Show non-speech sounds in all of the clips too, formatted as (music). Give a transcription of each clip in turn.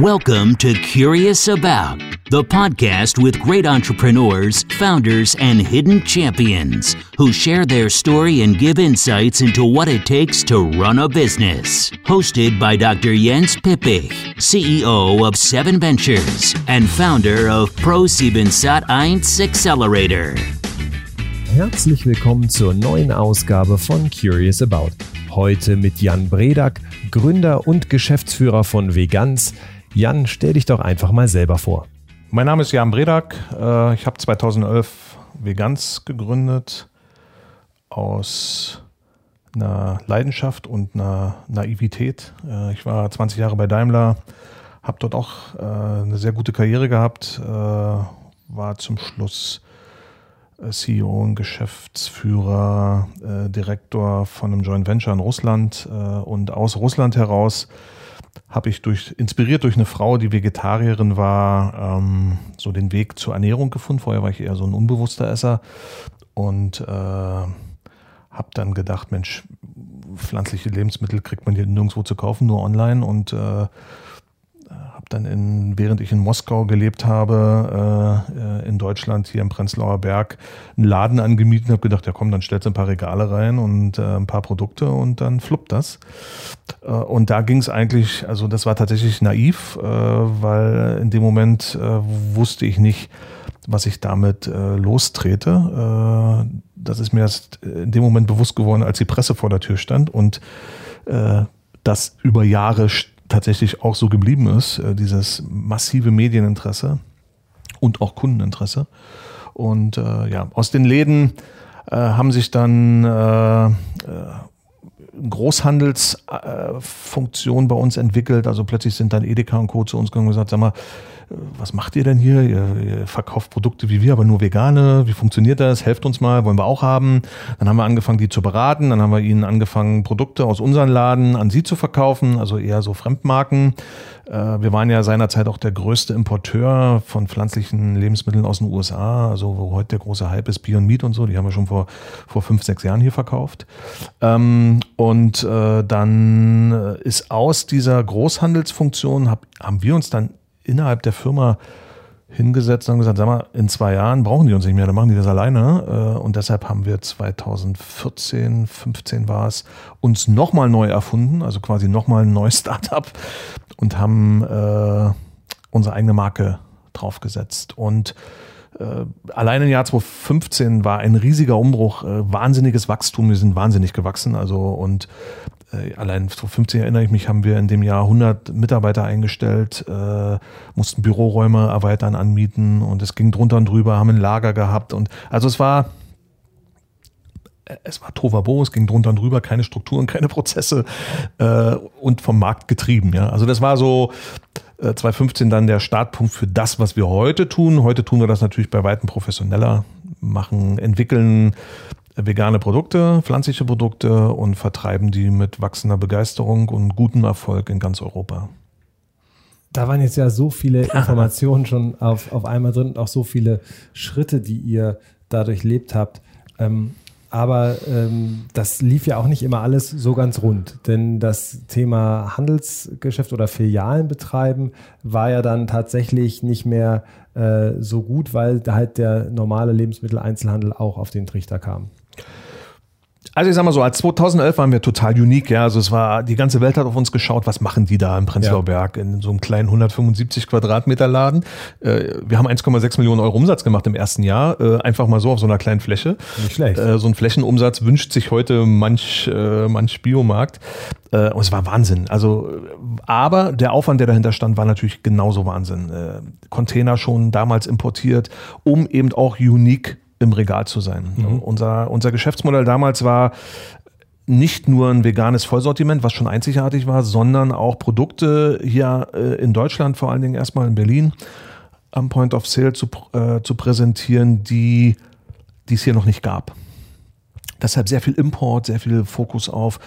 Welcome to Curious About, the podcast with great entrepreneurs, founders, and hidden champions who share their story and give insights into what it takes to run a business. Hosted by Dr. Jens Pippich, CEO of Seven Ventures and founder of Pro7 Sat1 Accelerator. Herzlich willkommen zur neuen Ausgabe von Curious About. Heute mit Jan Bredak, Gründer und Geschäftsführer von Vegans. Jan, stell dich doch einfach mal selber vor. Mein Name ist Jan Bredak. Äh, ich habe 2011 Vegans gegründet aus einer Leidenschaft und einer Naivität. Äh, ich war 20 Jahre bei Daimler, habe dort auch äh, eine sehr gute Karriere gehabt, war zum Schluss CEO und Geschäftsführer, Direktor von einem Joint Venture in Russland und aus Russland heraus habe ich durch, inspiriert durch eine Frau, die Vegetarierin war, ähm, so den Weg zur Ernährung gefunden. Vorher war ich eher so ein unbewusster Esser und äh, habe dann gedacht, Mensch, pflanzliche Lebensmittel kriegt man hier nirgendwo zu kaufen, nur online und äh, habe dann, in, während ich in Moskau gelebt habe, äh, in Deutschland, hier im Prenzlauer Berg, einen Laden angemietet und habe gedacht, ja komm, dann stellst du ein paar Regale rein und äh, ein paar Produkte und dann fluppt das. Äh, und da ging es eigentlich, also das war tatsächlich naiv, äh, weil in dem Moment äh, wusste ich nicht, was ich damit äh, lostrete. das ist mir erst in dem Moment bewusst geworden, als die Presse vor der Tür stand und das über Jahre tatsächlich auch so geblieben ist, äh, dieses massive Medieninteresse und auch Kundeninteresse. Und äh, ja, aus den Läden äh, haben sich dann äh, Großhandelsfunktionen bei uns entwickelt. Also plötzlich sind dann Edeka und Co. zu uns gekommen und gesagt, sag mal, was macht ihr denn hier? Ihr, ihr, verkauft Produkte wie wir, aber nur vegane. Wie funktioniert das? Helft uns mal, wollen wir auch haben. Dann haben wir angefangen, die zu beraten. Dann haben wir ihnen angefangen, Produkte aus unseren Laden an sie zu verkaufen, also eher so Fremdmarken. Äh, wir waren ja seinerzeit auch der größte Importeur von pflanzlichen Lebensmitteln aus den USA, also wo heute der große Hype ist, Beyond Meat und so. Die haben wir schon vor, vor fünf, sechs Jahren hier verkauft. Ähm, und äh, dann ist aus dieser Großhandelsfunktion, haben wir uns dann innerhalb der Firma hingesetzt und gesagt, sag mal, in zwei Jahren brauchen die uns nicht mehr, dann machen die das alleine. Äh, und deshalb haben wir 2014, 15 war es, uns nochmal neu erfunden, also quasi nochmal ein neues (laughs) Startup und haben äh, unsere eigene Marke draufgesetzt. Und äh, allein im Jahr 2015 war ein riesiger Umbruch, äh, wahnsinniges Wachstum. Wir sind wahnsinnig gewachsen. Also und äh, allein vor 15 erinnere ich mich, haben wir in dem Jahr 100 Mitarbeiter eingestellt, äh, mussten Büroräume erweitern, anmieten und es ging drunter und drüber, haben ein Lager gehabt und also es war äh, es war Tovabo, es ging drunter und drüber, keine Strukturen, (laughs) keine Prozesse äh, und vom Markt getrieben. Ja, also das war so äh, 2015 dann der Startpunkt für das, was wir heute tun. Heute tun wir das natürlich bei weitem professioneller, machen, entwickeln vegane Produkte, pflanzliche Produkte und vertreiben die mit wachsender Begeisterung und gutem Erfolg in ganz Europa. Da waren jetzt ja so viele (laughs) Informationen schon auf, auf einmal drin und auch so viele Schritte, die ihr dadurch lebt habt. Ähm, aber ähm, das lief ja auch nicht immer alles so ganz rund, denn das Thema Handelsgeschäft oder Filialen betreiben war ja dann tatsächlich nicht mehr äh, so gut, weil halt der normale Lebensmitteleinzelhandel auch auf den Trichter kam. Also ich sag mal so, als 2011 waren wir total unique, ja. Also es war, die ganze Welt hat auf uns geschaut, was machen die da im Prenzlauer Berg in so einem kleinen 175 Quadratmeter Laden. Äh, wir haben 1,6 Millionen Euro Umsatz gemacht im ersten Jahr, äh, einfach mal so auf so einer kleinen Fläche. Nicht schlecht. Äh, so ein Flächenumsatz wünscht sich heute manch, manch Biomarkt. Und es war Wahnsinn. Also, aber der Aufwand, der dahinter stand, war natürlich genauso Wahnsinn. Container schon damals importiert, um eben auch unique im Regal zu sein. Mhm. Unser, unser Geschäftsmodell damals war nicht nur ein veganes Vollsortiment, was schon einzigartig war, sondern auch Produkte hier äh, in Deutschland, vor allen Dingen erstmal in Berlin, am Point of Sale zu, äh, zu präsentieren, die, die es hier noch nicht gab. Deshalb sehr viel Import, sehr viel Fokus auf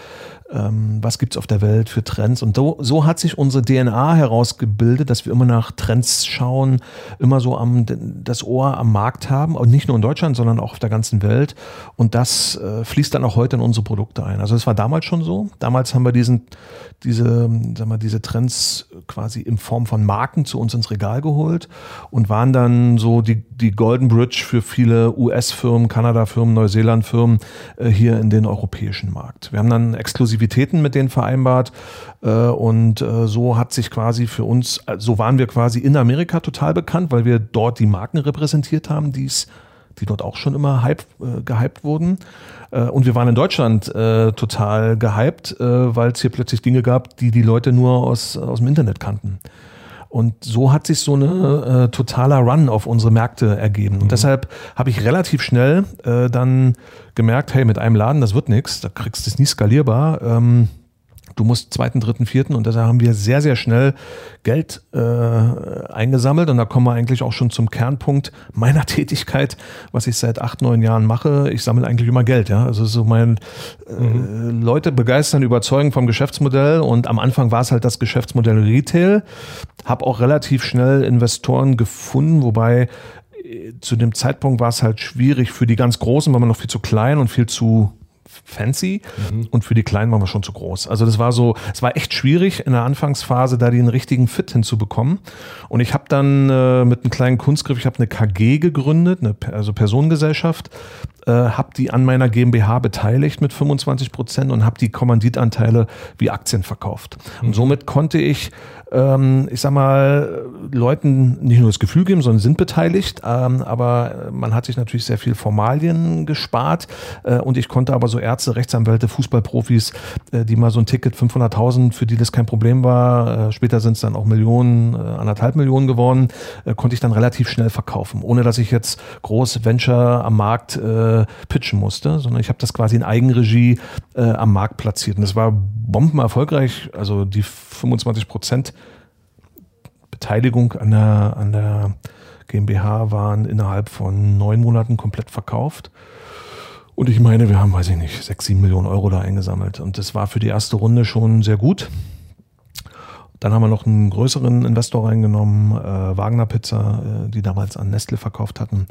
ähm, was gibt's auf der Welt für Trends. Und so, so hat sich unsere DNA herausgebildet, dass wir immer nach Trends schauen, immer so am, das Ohr am Markt haben. Und nicht nur in Deutschland, sondern auch auf der ganzen Welt. Und das äh, fließt dann auch heute in unsere Produkte ein. Also es war damals schon so. Damals haben wir diesen, diese, sag mal, diese Trends quasi in Form von Marken zu uns ins Regal geholt und waren dann so die, die Golden Bridge für viele US-Firmen, Kanada-Firmen, Neuseeland-Firmen äh, hier in den europäischen Markt. Wir haben dann Exklusivitäten mit denen vereinbart äh, und äh, so hat sich quasi für uns, äh, so waren wir quasi in Amerika total bekannt, weil wir dort die Marken repräsentiert haben, die's die dort auch schon immer hype, äh, gehypt wurden. Äh, und wir waren in Deutschland äh, total gehypt, weil es hier plötzlich Dinge gab, die die Leute nur aus, aus dem Internet kannten. Und so hat sich so eine äh, totaler Run auf unsere Märkte ergeben. Und mhm. deshalb habe ich relativ schnell äh, dann gemerkt, hey, mit einem Laden, das wird nichts, da kriegst du es nie skalierbar. Ähm, du musst zweiten, dritten, vierten und deshalb haben wir sehr, sehr schnell Geld äh, eingesammelt und da kommen wir eigentlich auch schon zum Kernpunkt meiner (laughs) Tätigkeit, was ich seit acht, neun Jahren mache. Ich sammle eigentlich immer Geld, ja. Also so mein äh, mhm. Leute begeistern, überzeugen vom Geschäftsmodell und am Anfang war es halt das Geschäftsmodell Retail. Habe auch relativ schnell Investoren gefunden, wobei äh, zu dem Zeitpunkt war es halt schwierig für die ganz Großen, weil man noch viel zu klein und viel zu fancy mhm. und für die Kleinen waren wir schon zu groß. Also das war so, es war echt schwierig in der Anfangsphase da den richtigen Fit hinzubekommen. Und ich habe dann äh, mit einem kleinen Kunstgriff, ich habe eine KG gegründet, eine also Personengesellschaft, äh, habe die an meiner GmbH beteiligt mit 25 Prozent und habe die Kommanditanteile wie Aktien verkauft. Mhm. Und somit konnte ich ich sag mal, Leuten nicht nur das Gefühl geben, sondern sind beteiligt. Ähm, aber man hat sich natürlich sehr viel Formalien gespart. Äh, und ich konnte aber so Ärzte, Rechtsanwälte, Fußballprofis, äh, die mal so ein Ticket 500.000, für die das kein Problem war, äh, später sind es dann auch Millionen, äh, anderthalb Millionen geworden, äh, konnte ich dann relativ schnell verkaufen, ohne dass ich jetzt groß Venture am Markt äh, pitchen musste, sondern ich habe das quasi in Eigenregie am Markt platziert. Und das war bomben erfolgreich. Also die 25 Prozent Beteiligung an der, an der GmbH waren innerhalb von neun Monaten komplett verkauft. Und ich meine, wir haben, weiß ich nicht, sechs, sieben Millionen Euro da eingesammelt. Und das war für die erste Runde schon sehr gut. Dann haben wir noch einen größeren Investor reingenommen, äh, Wagner Pizza, äh, die damals an Nestle verkauft hatten.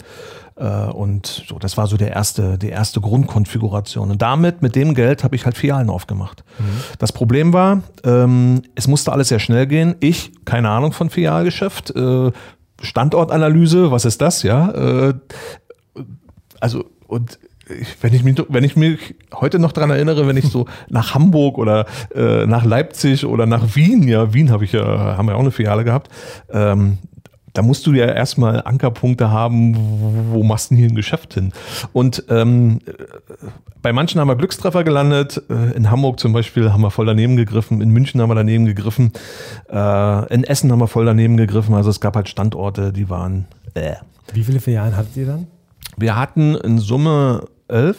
Äh, und so, das war so der erste, die erste Grundkonfiguration. Und damit, mit dem Geld, habe ich halt Filialen aufgemacht. Mhm. Das Problem war, ähm, es musste alles sehr schnell gehen. Ich, keine Ahnung von Filialgeschäft, äh, Standortanalyse, was ist das, ja? Äh, also, und wenn ich mich, wenn ich mich heute noch dran erinnere, wenn ich so (laughs) nach Hamburg oder äh, nach Leipzig oder nach Wien, ja, Wien habe ich ja, haben wir auch eine Filiale gehabt, ähm, da musst du ja erstmal Ankerpunkte haben, wo, wo machst du denn hier ein Geschäft hin? Und ähm, bei manchen haben wir Glückstreffer gelandet. Äh, in Hamburg zum Beispiel haben wir voll daneben gegriffen. In München haben wir daneben gegriffen. Äh, in Essen haben wir voll daneben gegriffen. Also es gab halt Standorte, die waren. Äh. Wie viele Filialen hattet ihr dann? Wir hatten in Summe elf.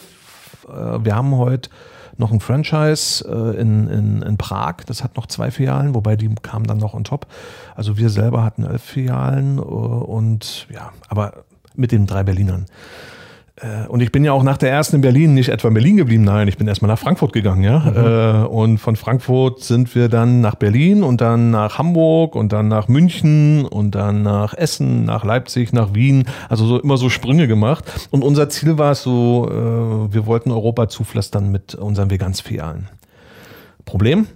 Äh, wir haben heute noch ein Franchise äh, in, in, in Prag, das hat noch zwei Filialen, wobei die kamen dann noch on top. Also wir selber hatten elf Filialen äh, und ja, aber mit den drei Berlinern. Äh, und ich bin ja auch nach der ersten in Berlin nicht etwa in Berlin geblieben, nein, ich bin erstmal nach Frankfurt gegangen, ja. Mhm. Äh, und von Frankfurt sind wir dann nach Berlin und dann nach Hamburg und dann nach München und dann nach Essen, nach Leipzig, nach Wien. Also so immer so Sprünge gemacht. Und unser Ziel war es so, äh, wir wollten Europa zupflastern mit unseren Vegansfilialen. Problem?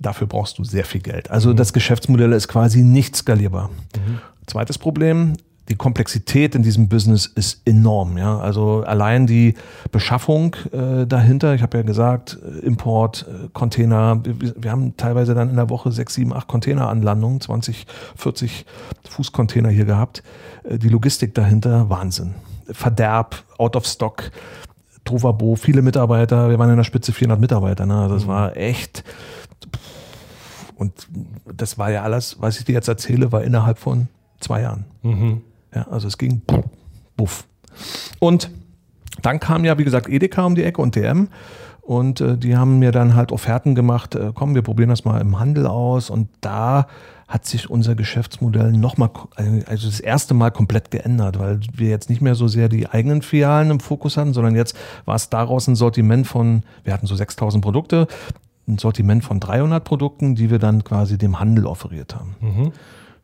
Dafür brauchst du sehr viel Geld. Also mhm. das Geschäftsmodell ist quasi nicht skalierbar. Mhm. Zweites Problem, die Komplexität in diesem Business ist enorm. Ja? Also allein die Beschaffung äh, dahinter, ich habe ja gesagt, äh, Import, äh, Container, wir, wir, haben teilweise dann in der Woche sechs, sieben, acht Containeranlandungen, 20, 40 Fußcontainer hier gehabt. Äh, die Logistik dahinter, Wahnsinn. Verderb, out of stock, Trovabo, viele Mitarbeiter, wir waren in der Spitze 400 Mitarbeiter. Ne? Also das mhm. war echt... Und das war ja alles, was ich dir jetzt erzähle, war innerhalb von zwei Jahren. Mhm. Ja, also es ging buff. Und dann kam ja, wie gesagt, Edeka um die Ecke und DM. Und äh, die haben mir dann halt Offerten gemacht, äh, komm, wir probieren das mal im Handel aus. Und da hat sich unser Geschäftsmodell nochmal, also das erste Mal komplett geändert, weil wir jetzt nicht mehr so sehr die eigenen Filialen im Fokus hatten, sondern jetzt war es daraus ein Sortiment von, wir hatten so 6000 Produkte, ein Sortiment von 300 Produkten, die wir dann quasi dem Handel offeriert haben. Mhm.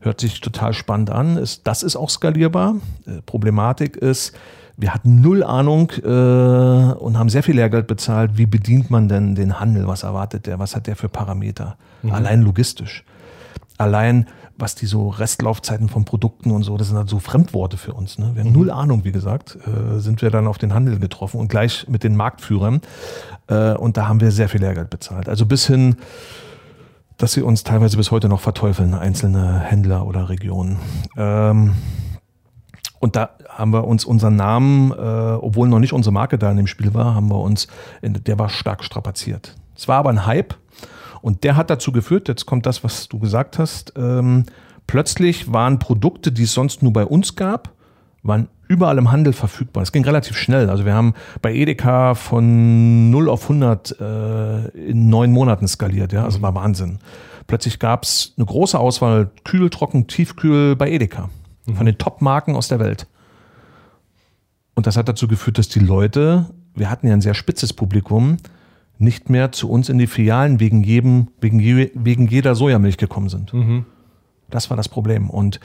Hört sich total spannend an. Ist, das ist auch skalierbar. Äh, Problematik ist, wir hatten null Ahnung äh, und haben sehr viel Lehrgeld bezahlt. Wie bedient man denn den Handel? Was erwartet der? Was hat der für Parameter? Mhm. Allein logistisch. Allein was die so Restlaufzeiten von Produkten und so, das sind halt so Fremdworte für uns. Ne? Wir haben mhm. null Ahnung, wie gesagt, äh, sind wir dann auf den Handel getroffen und gleich mit den Marktführern. Äh, und da haben wir sehr viel Lehrgeld bezahlt. Also bis hin, dass sie uns teilweise bis heute noch verteufeln, einzelne Händler oder Regionen. Ähm, und da haben wir uns unseren Namen, äh, obwohl noch nicht unsere Marke da in dem Spiel war, haben wir uns, der war stark strapaziert. Es war aber ein Hype und der hat dazu geführt, jetzt kommt das, was du gesagt hast, ähm, plötzlich waren Produkte, die es sonst nur bei uns gab, waren überall im Handel verfügbar. Es ging relativ schnell. Also wir haben bei Edeka von 0 auf 100 äh, in neun Monaten skaliert. Ja, also war Wahnsinn. Plötzlich gab es eine große Auswahl kühl, trocken, tiefkühl bei Edeka. Mhm. Von den Top-Marken aus der Welt. Und das hat dazu geführt, dass die Leute, wir hatten ja ein sehr spitzes Publikum, nicht mehr zu uns in die Filialen wegen, jedem, wegen, je, wegen jeder Sojamilch gekommen sind. Mhm. Das war das Problem. Und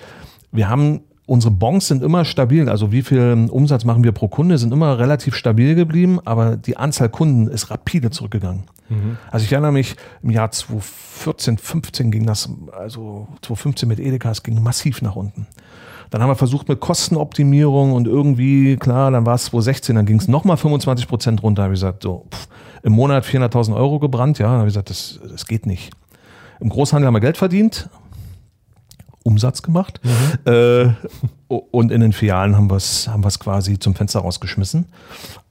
wir haben, unsere Bons sind immer stabil. Also wie viel Umsatz machen wir pro Kunde, sind immer relativ stabil geblieben, aber die Anzahl Kunden ist rapide zurückgegangen. Mhm. Also ich erinnere mich, im Jahr 2014, 15 ging das, also 2015 mit Edeka, es ging massiv nach unten. Dann haben wir versucht mit Kostenoptimierung und irgendwie, klar, dann war es 2016, dann ging es nochmal 25 Prozent runter. Habe ich gesagt, so, pff, im Monat 400.000 Euro gebrannt. Ja, habe ich gesagt, das, das geht nicht. Im Großhandel haben wir Geld verdient, Umsatz gemacht. Mhm. Äh, und in den Filialen haben wir es haben quasi zum Fenster rausgeschmissen.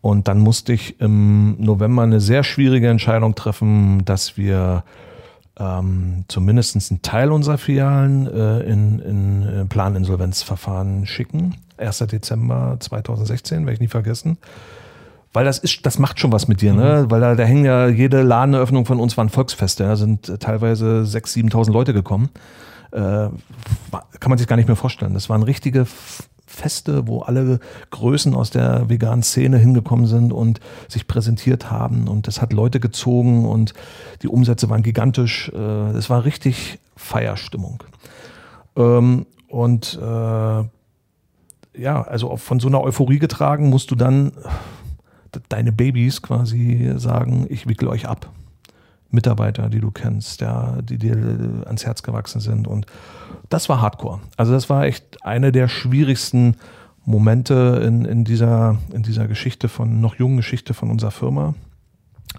Und dann musste ich im November eine sehr schwierige Entscheidung treffen, dass wir ähm, zumindest einen Teil unserer Filialen äh, in, in äh, Planinsolvenzverfahren schicken. 1. Dezember 2016, werde ich nie vergessen. Weil das ist, das macht schon was mit dir, ne? Mhm. Weil da, da hängen ja jede Ladeneröffnung von uns waren Volksfeste. Da sind teilweise 6.000, 7.000 Leute gekommen. Äh, kann man sich gar nicht mehr vorstellen. Das waren richtige Feste, wo alle Größen aus der veganen Szene hingekommen sind und sich präsentiert haben. Und das hat Leute gezogen und die Umsätze waren gigantisch. Äh, es war richtig Feierstimmung. Ähm, und äh, ja, also von so einer Euphorie getragen musst du dann deine Babys quasi sagen, ich wickel euch ab. Mitarbeiter, die du kennst, ja, die dir ans Herz gewachsen sind. Und das war Hardcore. Also das war echt eine der schwierigsten Momente in, in, dieser, in dieser Geschichte von, noch jungen Geschichte von unserer Firma.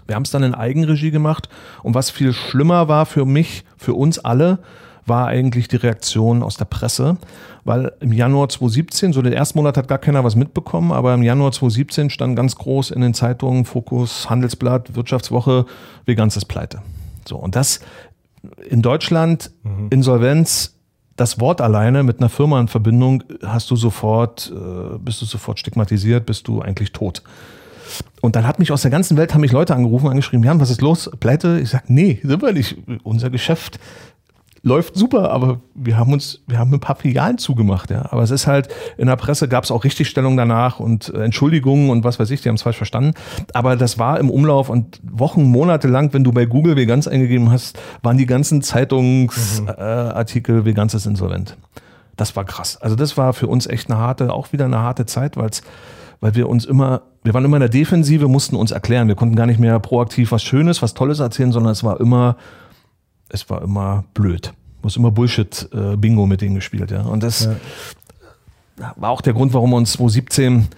Wir haben es dann in Eigenregie gemacht. Und was viel schlimmer war für mich, für uns alle, war eigentlich die Reaktion aus der Presse, weil im Januar 2017, so den ersten Monat hat gar keiner was mitbekommen, aber im Januar 2017 stand ganz groß in den Zeitungen Fokus, Handelsblatt, Wirtschaftswoche, Veganz ist pleite. So, und das in Deutschland, mhm. Insolvenz, das Wort alleine mit einer Firma in Verbindung hast du sofort, äh, bist du sofort stigmatisiert, bist du eigentlich tot. Und dann hat mich aus der ganzen Welt, haben mich Leute angerufen, angeschrieben, Jan, was ist los? Pleite? Ich sag, nee, sind wir nicht. Unser Geschäft läuft super, aber wir haben uns, wir haben ein paar Filialen zugemacht, ja. Aber es ist halt, in der Presse gab es auch Richtigstellungen danach und äh, Entschuldigungen und was weiß ich, die haben es falsch verstanden. Aber das war im Umlauf und Wochen, Monate lang, wenn du bei Google Veganz eingegeben hast, waren die ganzen Zeitungsartikel mhm. äh, Veganz ist insolvent. Das war krass. Also das war für uns echt eine harte, auch wieder eine harte Zeit, weil es weil wir uns immer, wir waren immer in der Defensive, mussten uns erklären. Wir konnten gar nicht mehr proaktiv was Schönes, was Tolles erzählen, sondern es war immer, es war immer blöd. Muss immer Bullshit-Bingo mit denen gespielt, ja. Und das ja. war auch der Grund, warum wir uns 2017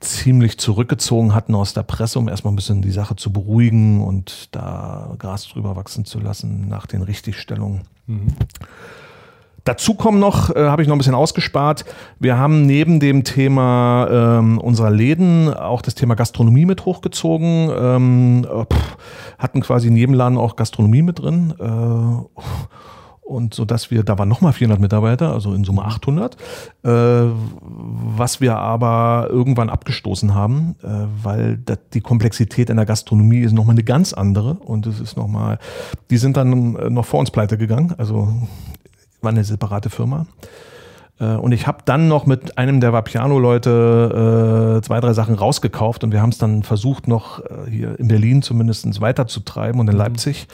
ziemlich zurückgezogen hatten aus der Presse, um erstmal ein bisschen die Sache zu beruhigen und da Gras drüber wachsen zu lassen nach den Richtigstellungen. Mhm. Dazu kommen noch, äh, habe ich noch ein bisschen ausgespart, wir haben neben dem Thema ähm, unserer Läden auch das Thema Gastronomie mit hochgezogen, ähm, pff, hatten quasi in jedem Laden auch Gastronomie mit drin. Äh, und so dass wir, da waren nochmal 400 Mitarbeiter, also in Summe 800, äh, was wir aber irgendwann abgestoßen haben, äh, weil das, die Komplexität in der Gastronomie ist nochmal eine ganz andere. Und es ist nochmal, die sind dann noch vor uns pleite gegangen, also war eine separate Firma. Äh, und ich habe dann noch mit einem der Vapiano-Leute äh, zwei, drei Sachen rausgekauft und wir haben es dann versucht, noch äh, hier in Berlin zumindest weiterzutreiben und in mhm. Leipzig.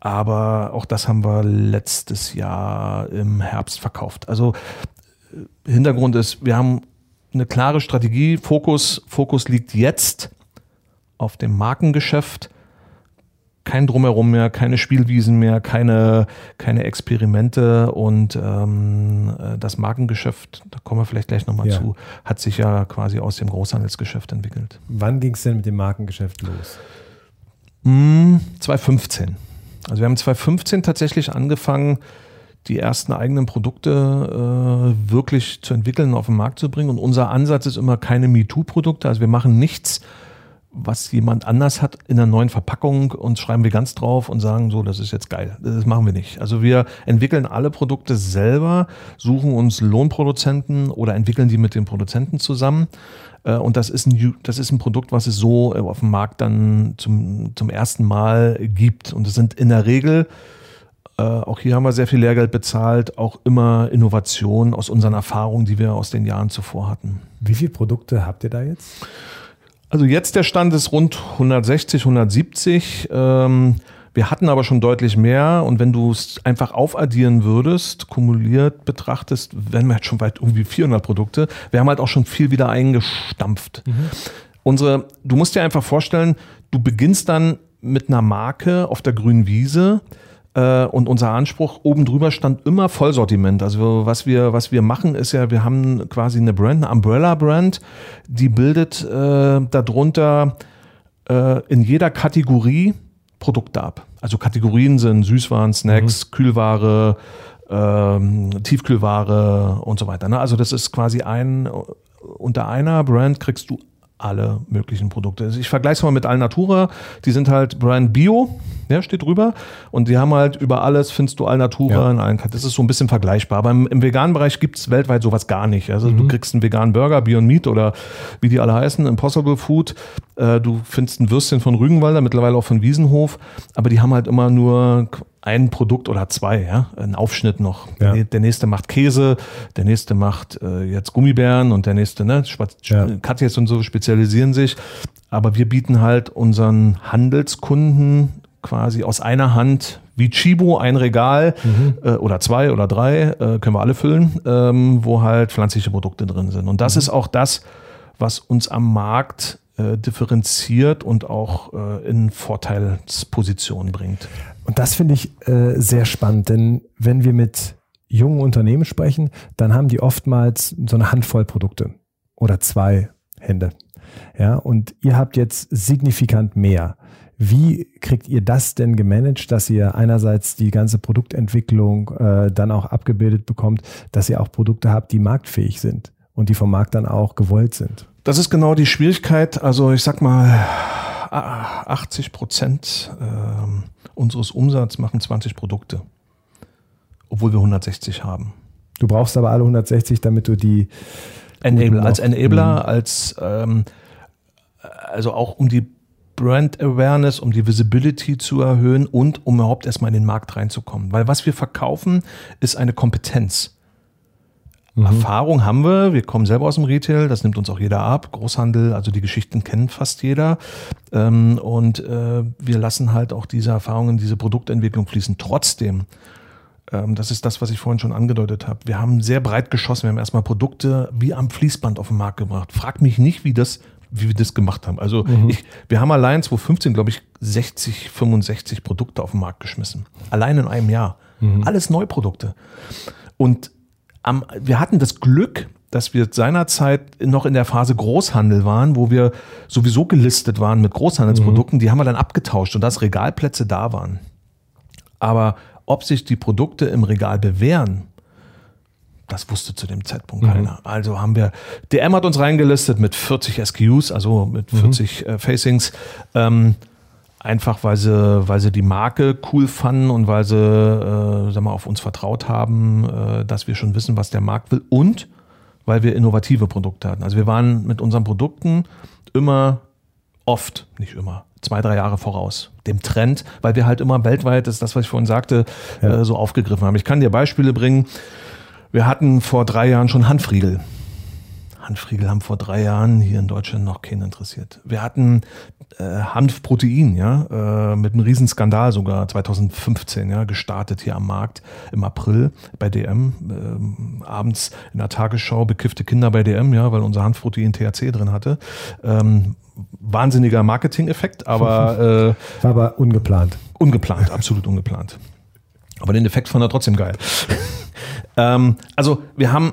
Aber auch das haben wir letztes Jahr im Herbst verkauft. Also äh, Hintergrund ist, wir haben eine klare Strategie. Fokus, Fokus liegt jetzt auf dem Markengeschäft kein Drumherum mehr, keine Spielwiesen mehr, keine, keine Experimente und ähm, äh, das Markengeschäft, da kommen wir vielleicht gleich nochmal ja. zu, hat sich ja quasi aus dem Großhandelsgeschäft entwickelt. Wann ging es denn mit dem Markengeschäft los? Mm, 2015. Also wir haben 2015 tatsächlich angefangen, die ersten eigenen Produkte äh, wirklich zu entwickeln und auf den Markt zu bringen. Und unser Ansatz ist immer keine MeToo-Produkte. Also wir machen nichts, was jemand anders hat in einer neuen Verpackung und schreiben wir ganz drauf und sagen so, das ist jetzt geil. Das machen wir nicht. Also wir entwickeln alle Produkte selber, suchen uns Lohnproduzenten oder entwickeln die mit den Produzenten zusammen. Äh, und das ist ein, das ist ein Produkt, was es so auf dem Markt dann zum, zum ersten Mal gibt. Und es sind in der Regel, äh, auch hier haben wir sehr viel Lehrgeld bezahlt, auch immer Innovationen aus unseren Erfahrungen, die wir aus den Jahren zuvor hatten. Wie viele Produkte habt ihr da jetzt? Also jetzt der Stand ist rund 160, 170. Ähm, wir hatten aber schon deutlich mehr und wenn du es einfach aufaddieren würdest, kumuliert betrachtest, wären wir jetzt schon weit irgendwie 400 Produkte. Wir haben halt auch schon viel wieder eingestampft. Mhm. Unsere, du musst dir einfach vorstellen, du beginnst dann mit einer Marke auf der grünen Wiese, und unser Anspruch oben drüber stand immer Vollsortiment. Also was wir, was wir machen, ist ja, wir haben quasi eine Brand, eine Umbrella-Brand, die bildet äh, darunter äh, in jeder Kategorie Produkte ab. Also Kategorien sind Süßwaren, Snacks, mhm. Kühlware, ähm, Tiefkühlware und so weiter. Ne? Also das ist quasi ein, unter einer Brand kriegst du alle möglichen Produkte. Also ich vergleiche es mal mit Alnatura. Die sind halt Brand Bio, ja, steht drüber. Und die haben halt über alles, findest du Alnatura ja. in allen Das ist so ein bisschen vergleichbar. Aber im, im veganen Bereich gibt es weltweit sowas gar nicht. Also mhm. du kriegst einen veganen Burger, Beyond Meat oder wie die alle heißen, Impossible Food. Äh, du findest ein Würstchen von Rügenwalder, mittlerweile auch von Wiesenhof. Aber die haben halt immer nur ein Produkt oder zwei, ja, ein Aufschnitt noch. Ja. Der nächste macht Käse, der nächste macht äh, jetzt Gummibären und der nächste, ne, ja. Katjes und so spezialisieren sich. Aber wir bieten halt unseren Handelskunden quasi aus einer Hand wie Chibo ein Regal mhm. äh, oder zwei oder drei, äh, können wir alle füllen, ähm, wo halt pflanzliche Produkte drin sind. Und das mhm. ist auch das, was uns am Markt äh, differenziert und auch äh, in Vorteilspositionen bringt. Und das finde ich äh, sehr spannend, denn wenn wir mit jungen Unternehmen sprechen, dann haben die oftmals so eine Handvoll Produkte oder zwei Hände. Ja, und ihr habt jetzt signifikant mehr. Wie kriegt ihr das denn gemanagt, dass ihr einerseits die ganze Produktentwicklung äh, dann auch abgebildet bekommt, dass ihr auch Produkte habt, die marktfähig sind und die vom Markt dann auch gewollt sind? Das ist genau die Schwierigkeit. Also ich sag mal, 80 Prozent äh, unseres Umsatzes machen 20 Produkte, obwohl wir 160 haben. Du brauchst aber alle 160, damit du die Enable, als Enabler, mhm. als ähm, also auch um die Brand Awareness, um die Visibility zu erhöhen und um überhaupt erstmal in den Markt reinzukommen. Weil was wir verkaufen, ist eine Kompetenz. Mhm. Erfahrung haben wir, wir kommen selber aus dem Retail, das nimmt uns auch jeder ab, Großhandel, also die Geschichten kennt fast jeder. Ähm, und äh, wir lassen halt auch diese Erfahrungen, diese Produktentwicklung fließen. Trotzdem, ähm, das ist das, was ich vorhin schon angedeutet habe, wir haben sehr breit geschossen, wir haben erstmal Produkte wie am Fließband auf den Markt gebracht. Frag mich nicht, wie das wie wir das gemacht haben. Also mhm. ich, wir haben allein 2015, glaube ich, 60, 65 Produkte auf den Markt geschmissen. Allein in einem Jahr. Mhm. Alles Neuprodukte. Und am, wir hatten das Glück, dass wir seinerzeit noch in der Phase Großhandel waren, wo wir sowieso gelistet waren mit Großhandelsprodukten. Mhm. Die haben wir dann abgetauscht und dass Regalplätze da waren. Aber ob sich die Produkte im Regal bewähren, das wusste zu dem Zeitpunkt mhm. keiner. Also haben wir, DM hat uns reingelistet mit 40 SKUs, also mit 40 mhm. äh, Facings. Ähm, Einfach weil sie, weil sie die Marke cool fanden und weil sie äh, sag mal, auf uns vertraut haben, äh, dass wir schon wissen, was der Markt will und weil wir innovative Produkte hatten. Also wir waren mit unseren Produkten immer oft, nicht immer, zwei, drei Jahre voraus dem Trend, weil wir halt immer weltweit, das ist das, was ich vorhin sagte, ja. äh, so aufgegriffen haben. Ich kann dir Beispiele bringen. Wir hatten vor drei Jahren schon Hanfriegel. Hanfriegel haben vor drei Jahren hier in Deutschland noch keinen interessiert. Wir hatten äh, Hanfprotein, ja, äh, mit einem Riesenskandal sogar 2015, ja, gestartet hier am Markt im April bei DM. Ähm, abends in der Tagesschau bekiffte Kinder bei DM, ja, weil unser Hanfprotein THC drin hatte. Ähm, wahnsinniger Marketing-Effekt, aber (laughs) äh, war aber ungeplant. Ungeplant, absolut ungeplant. Aber den Effekt fand er trotzdem geil. (laughs) ähm, also wir haben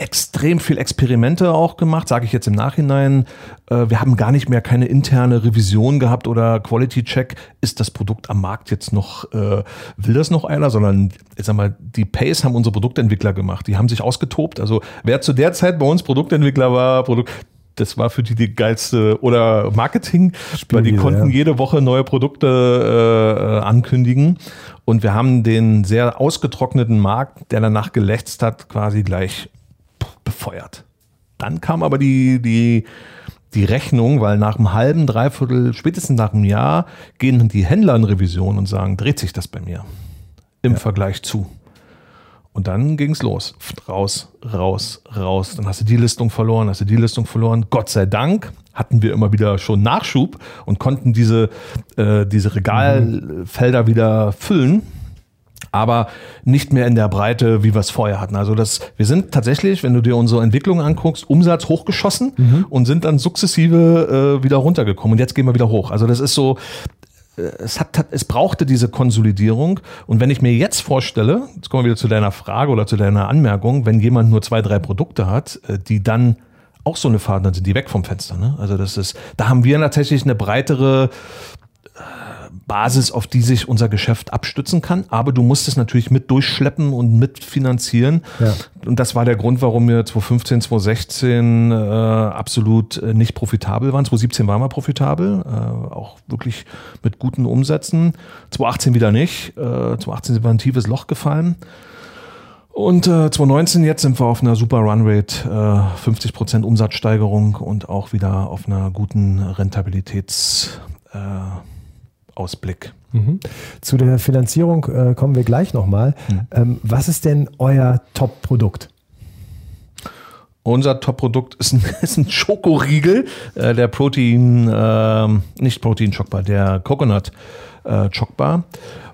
extrem viel Experimente auch gemacht, sage ich jetzt im Nachhinein. Äh, wir haben gar nicht mehr keine interne Revision gehabt oder Quality Check. Ist das Produkt am Markt jetzt noch, äh, will das noch einer? Sondern, ich sag mal, die Pace haben unsere Produktentwickler gemacht. Die haben sich ausgetobt. Also wer zu der Zeit bei uns Produktentwickler war, Produkt, das war für die die geilste oder Marketing, Spiel weil die konnten ja. jede Woche neue Produkte äh, äh, ankündigen und wir haben den sehr ausgetrockneten Markt, der danach gelächzt hat, quasi gleich befeuert. Dann kam aber die, die, die Rechnung, weil nach einem halben, dreiviertel, spätestens nach einem Jahr gehen die Händler in Revision und sagen, dreht sich das bei mir im ja. Vergleich zu. Und dann ging es los. Raus, raus, raus. Dann hast du die Listung verloren, hast du die Listung verloren. Gott sei Dank hatten wir immer wieder schon Nachschub und konnten diese, äh, diese Regalfelder wieder füllen aber nicht mehr in der Breite, wie wir es vorher hatten. Also das, wir sind tatsächlich, wenn du dir unsere Entwicklung anguckst, Umsatz hochgeschossen mhm. und sind dann sukzessive äh, wieder runtergekommen. Und jetzt gehen wir wieder hoch. Also das ist so, es, hat, es brauchte diese Konsolidierung. Und wenn ich mir jetzt vorstelle, jetzt kommen wir wieder zu deiner Frage oder zu deiner Anmerkung, wenn jemand nur zwei, drei Produkte hat, äh, die dann auch so eine Fahrt, dann sind die weg vom Fenster. Ne? Also das ist, da haben wir tatsächlich eine breitere Basis, auf die sich unser Geschäft abstützen kann. Aber du musst es natürlich mit durchschleppen und mitfinanzieren. Ja. Und das war der Grund, warum wir 2015, 2016 äh, absolut äh, nicht profitabel waren. 2017 waren wir profitabel, äh, auch wirklich mit guten Umsätzen. 2018 wieder nicht. Äh, 2018 sind wir ein tiefes Loch gefallen. Und äh, 2019 jetzt sind wir auf einer super Runrate, äh, 50% Umsatzsteigerung und auch wieder auf einer guten Rentabilitäts- äh, Ausblick. Mhm. Zu der Finanzierung äh, kommen wir gleich nochmal. Mhm. Ähm, was ist denn euer Top-Produkt? Unser Top-Produkt ist ein, (laughs) ist ein Schokoriegel, äh, der Protein, äh, nicht Protein Schockbar, der Coconut äh.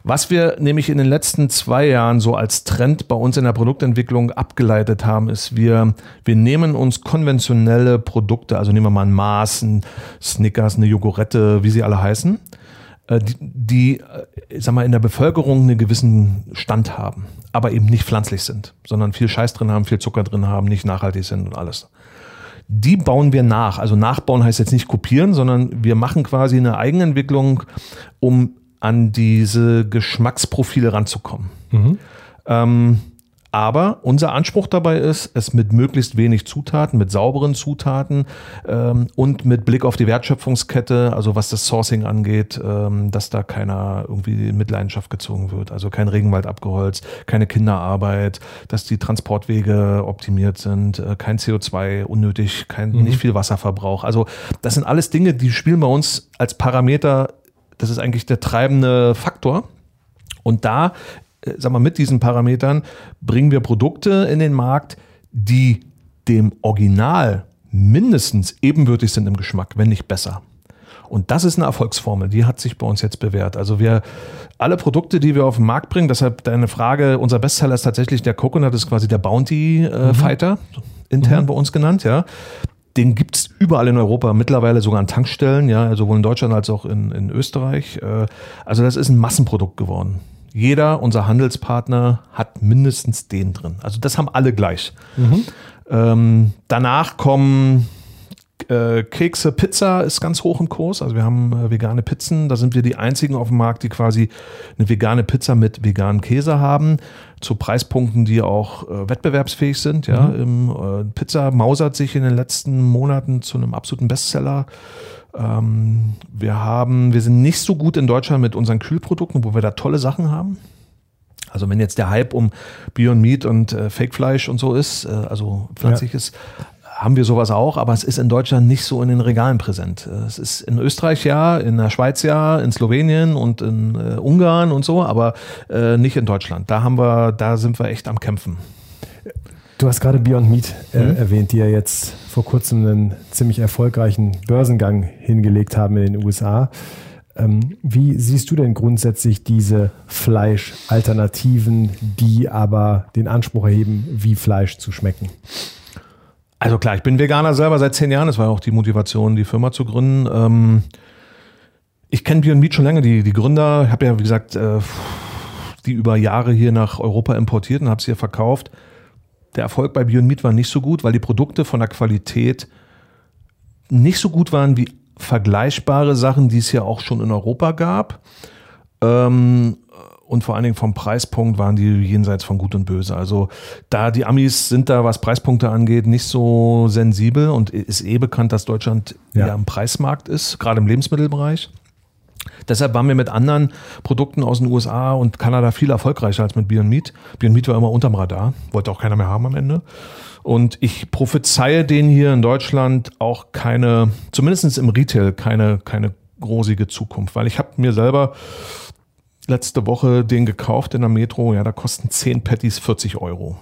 Was wir nämlich in den letzten zwei Jahren so als Trend bei uns in der Produktentwicklung abgeleitet haben, ist, wir, wir nehmen uns konventionelle Produkte, also nehmen wir mal ein Maß, ein Snickers, eine Jogurette, wie sie alle heißen, die, die, äh, sag mal, in der Bevölkerung einen gewissen Stand haben, aber eben nicht pflanzlich sind, sondern viel Scheiß drin haben, viel Zucker drin haben, nicht nachhaltig sind und alles. Die bauen wir nach. Also nachbauen heißt jetzt nicht kopieren, sondern wir machen quasi eine Eigenentwicklung, um an diese Geschmacksprofile ranzukommen. Mhm. Ähm, aber unser Anspruch dabei ist, es mit möglichst wenig Zutaten, mit sauberen Zutaten ähm, und mit Blick auf die Wertschöpfungskette, also was das Sourcing angeht, ähm, dass da keiner irgendwie in Mitleidenschaft gezogen wird. Also kein Regenwald abgeholzt, keine Kinderarbeit, dass die Transportwege optimiert sind, äh, kein CO2 unnötig, kein, mhm. nicht viel Wasserverbrauch. Also das sind alles Dinge, die spielen bei uns als Parameter. Das ist eigentlich der treibende Faktor. Und da sag mal, mit diesen Parametern bringen wir Produkte in den Markt, die dem Original mindestens ebenbürtig sind im Geschmack, wenn nicht besser. Und das ist eine Erfolgsformel, die hat sich bei uns jetzt bewährt. Also wir, alle Produkte, die wir auf den Markt bringen, deshalb deine Frage, unser Bestseller ist tatsächlich der Coconut, ist quasi der Bounty äh, mhm. Fighter, intern mhm. bei uns genannt, ja. Den gibt es überall in Europa, mittlerweile sogar an Tankstellen, ja, sowohl in Deutschland als auch in, in Österreich. Äh, also das ist ein Massenprodukt geworden jeder unser Handelspartner hat mindestens den drin. Also das haben alle gleich. Mhm. Ähm, danach kommen äh, Kekse, Pizza ist ganz hoch im Kurs. Also wir haben äh, vegane Pizzen. Da sind wir die einzigen auf dem Markt, die quasi eine vegane Pizza mit veganem Käse haben. Zu Preispunkten, die auch äh, wettbewerbsfähig sind. Ja, mhm. Im, äh, Pizza mausert sich in den letzten Monaten zu einem absoluten Bestseller. Ähm, wir haben, wir sind nicht so gut in Deutschland mit unseren Kühlprodukten, wo wir da tolle Sachen haben. Also wenn jetzt der Hype um Beyond Meat und äh, Fake-Fleisch und so ist, äh, also pflanzliches, ja. haben wir sowas auch, aber es ist in Deutschland nicht so in den Regalen präsent. Äh, es ist in Österreich ja, in der Schweiz ja, in Slowenien und in äh, Ungarn und so, aber äh, nicht in Deutschland. Da haben wir, da sind wir echt am Kämpfen. Du hast gerade Beyond Meat äh, mhm. erwähnt, die ja jetzt vor kurzem einen ziemlich erfolgreichen Börsengang hingelegt haben in den USA. Ähm, wie siehst du denn grundsätzlich diese Fleischalternativen, die aber den Anspruch erheben, wie Fleisch zu schmecken? Also klar, ich bin Veganer selber seit zehn Jahren. Das war auch die Motivation, die Firma zu gründen. Ähm, ich kenne Beyond Meat schon länger, die, die Gründer. Ich habe ja, wie gesagt, äh, die über Jahre hier nach Europa importiert und habe sie hier verkauft. Der Erfolg bei Beyond Meat war nicht so gut, weil die Produkte von der Qualität nicht so gut waren wie vergleichbare Sachen, die es ja auch schon in Europa gab. Ähm, und vor allen Dingen vom Preispunkt waren die jenseits von Gut und Böse. Also da die Amis sind da, was Preispunkte angeht, nicht so sensibel und ist eh bekannt, dass Deutschland ja, ja im Preismarkt ist, gerade im Lebensmittelbereich. Deshalb waren wir mit anderen Produkten aus den USA und Kanada viel erfolgreicher als mit Beyond Meat. Beyond Meat war immer unterm Radar, wollte auch keiner mehr haben am Ende. Und ich prophezeie denen hier in Deutschland auch keine, zumindest im Retail, keine, keine rosige Zukunft, weil ich habe mir selber letzte Woche den gekauft in der Metro, ja, da kosten 10 Patties 40 Euro.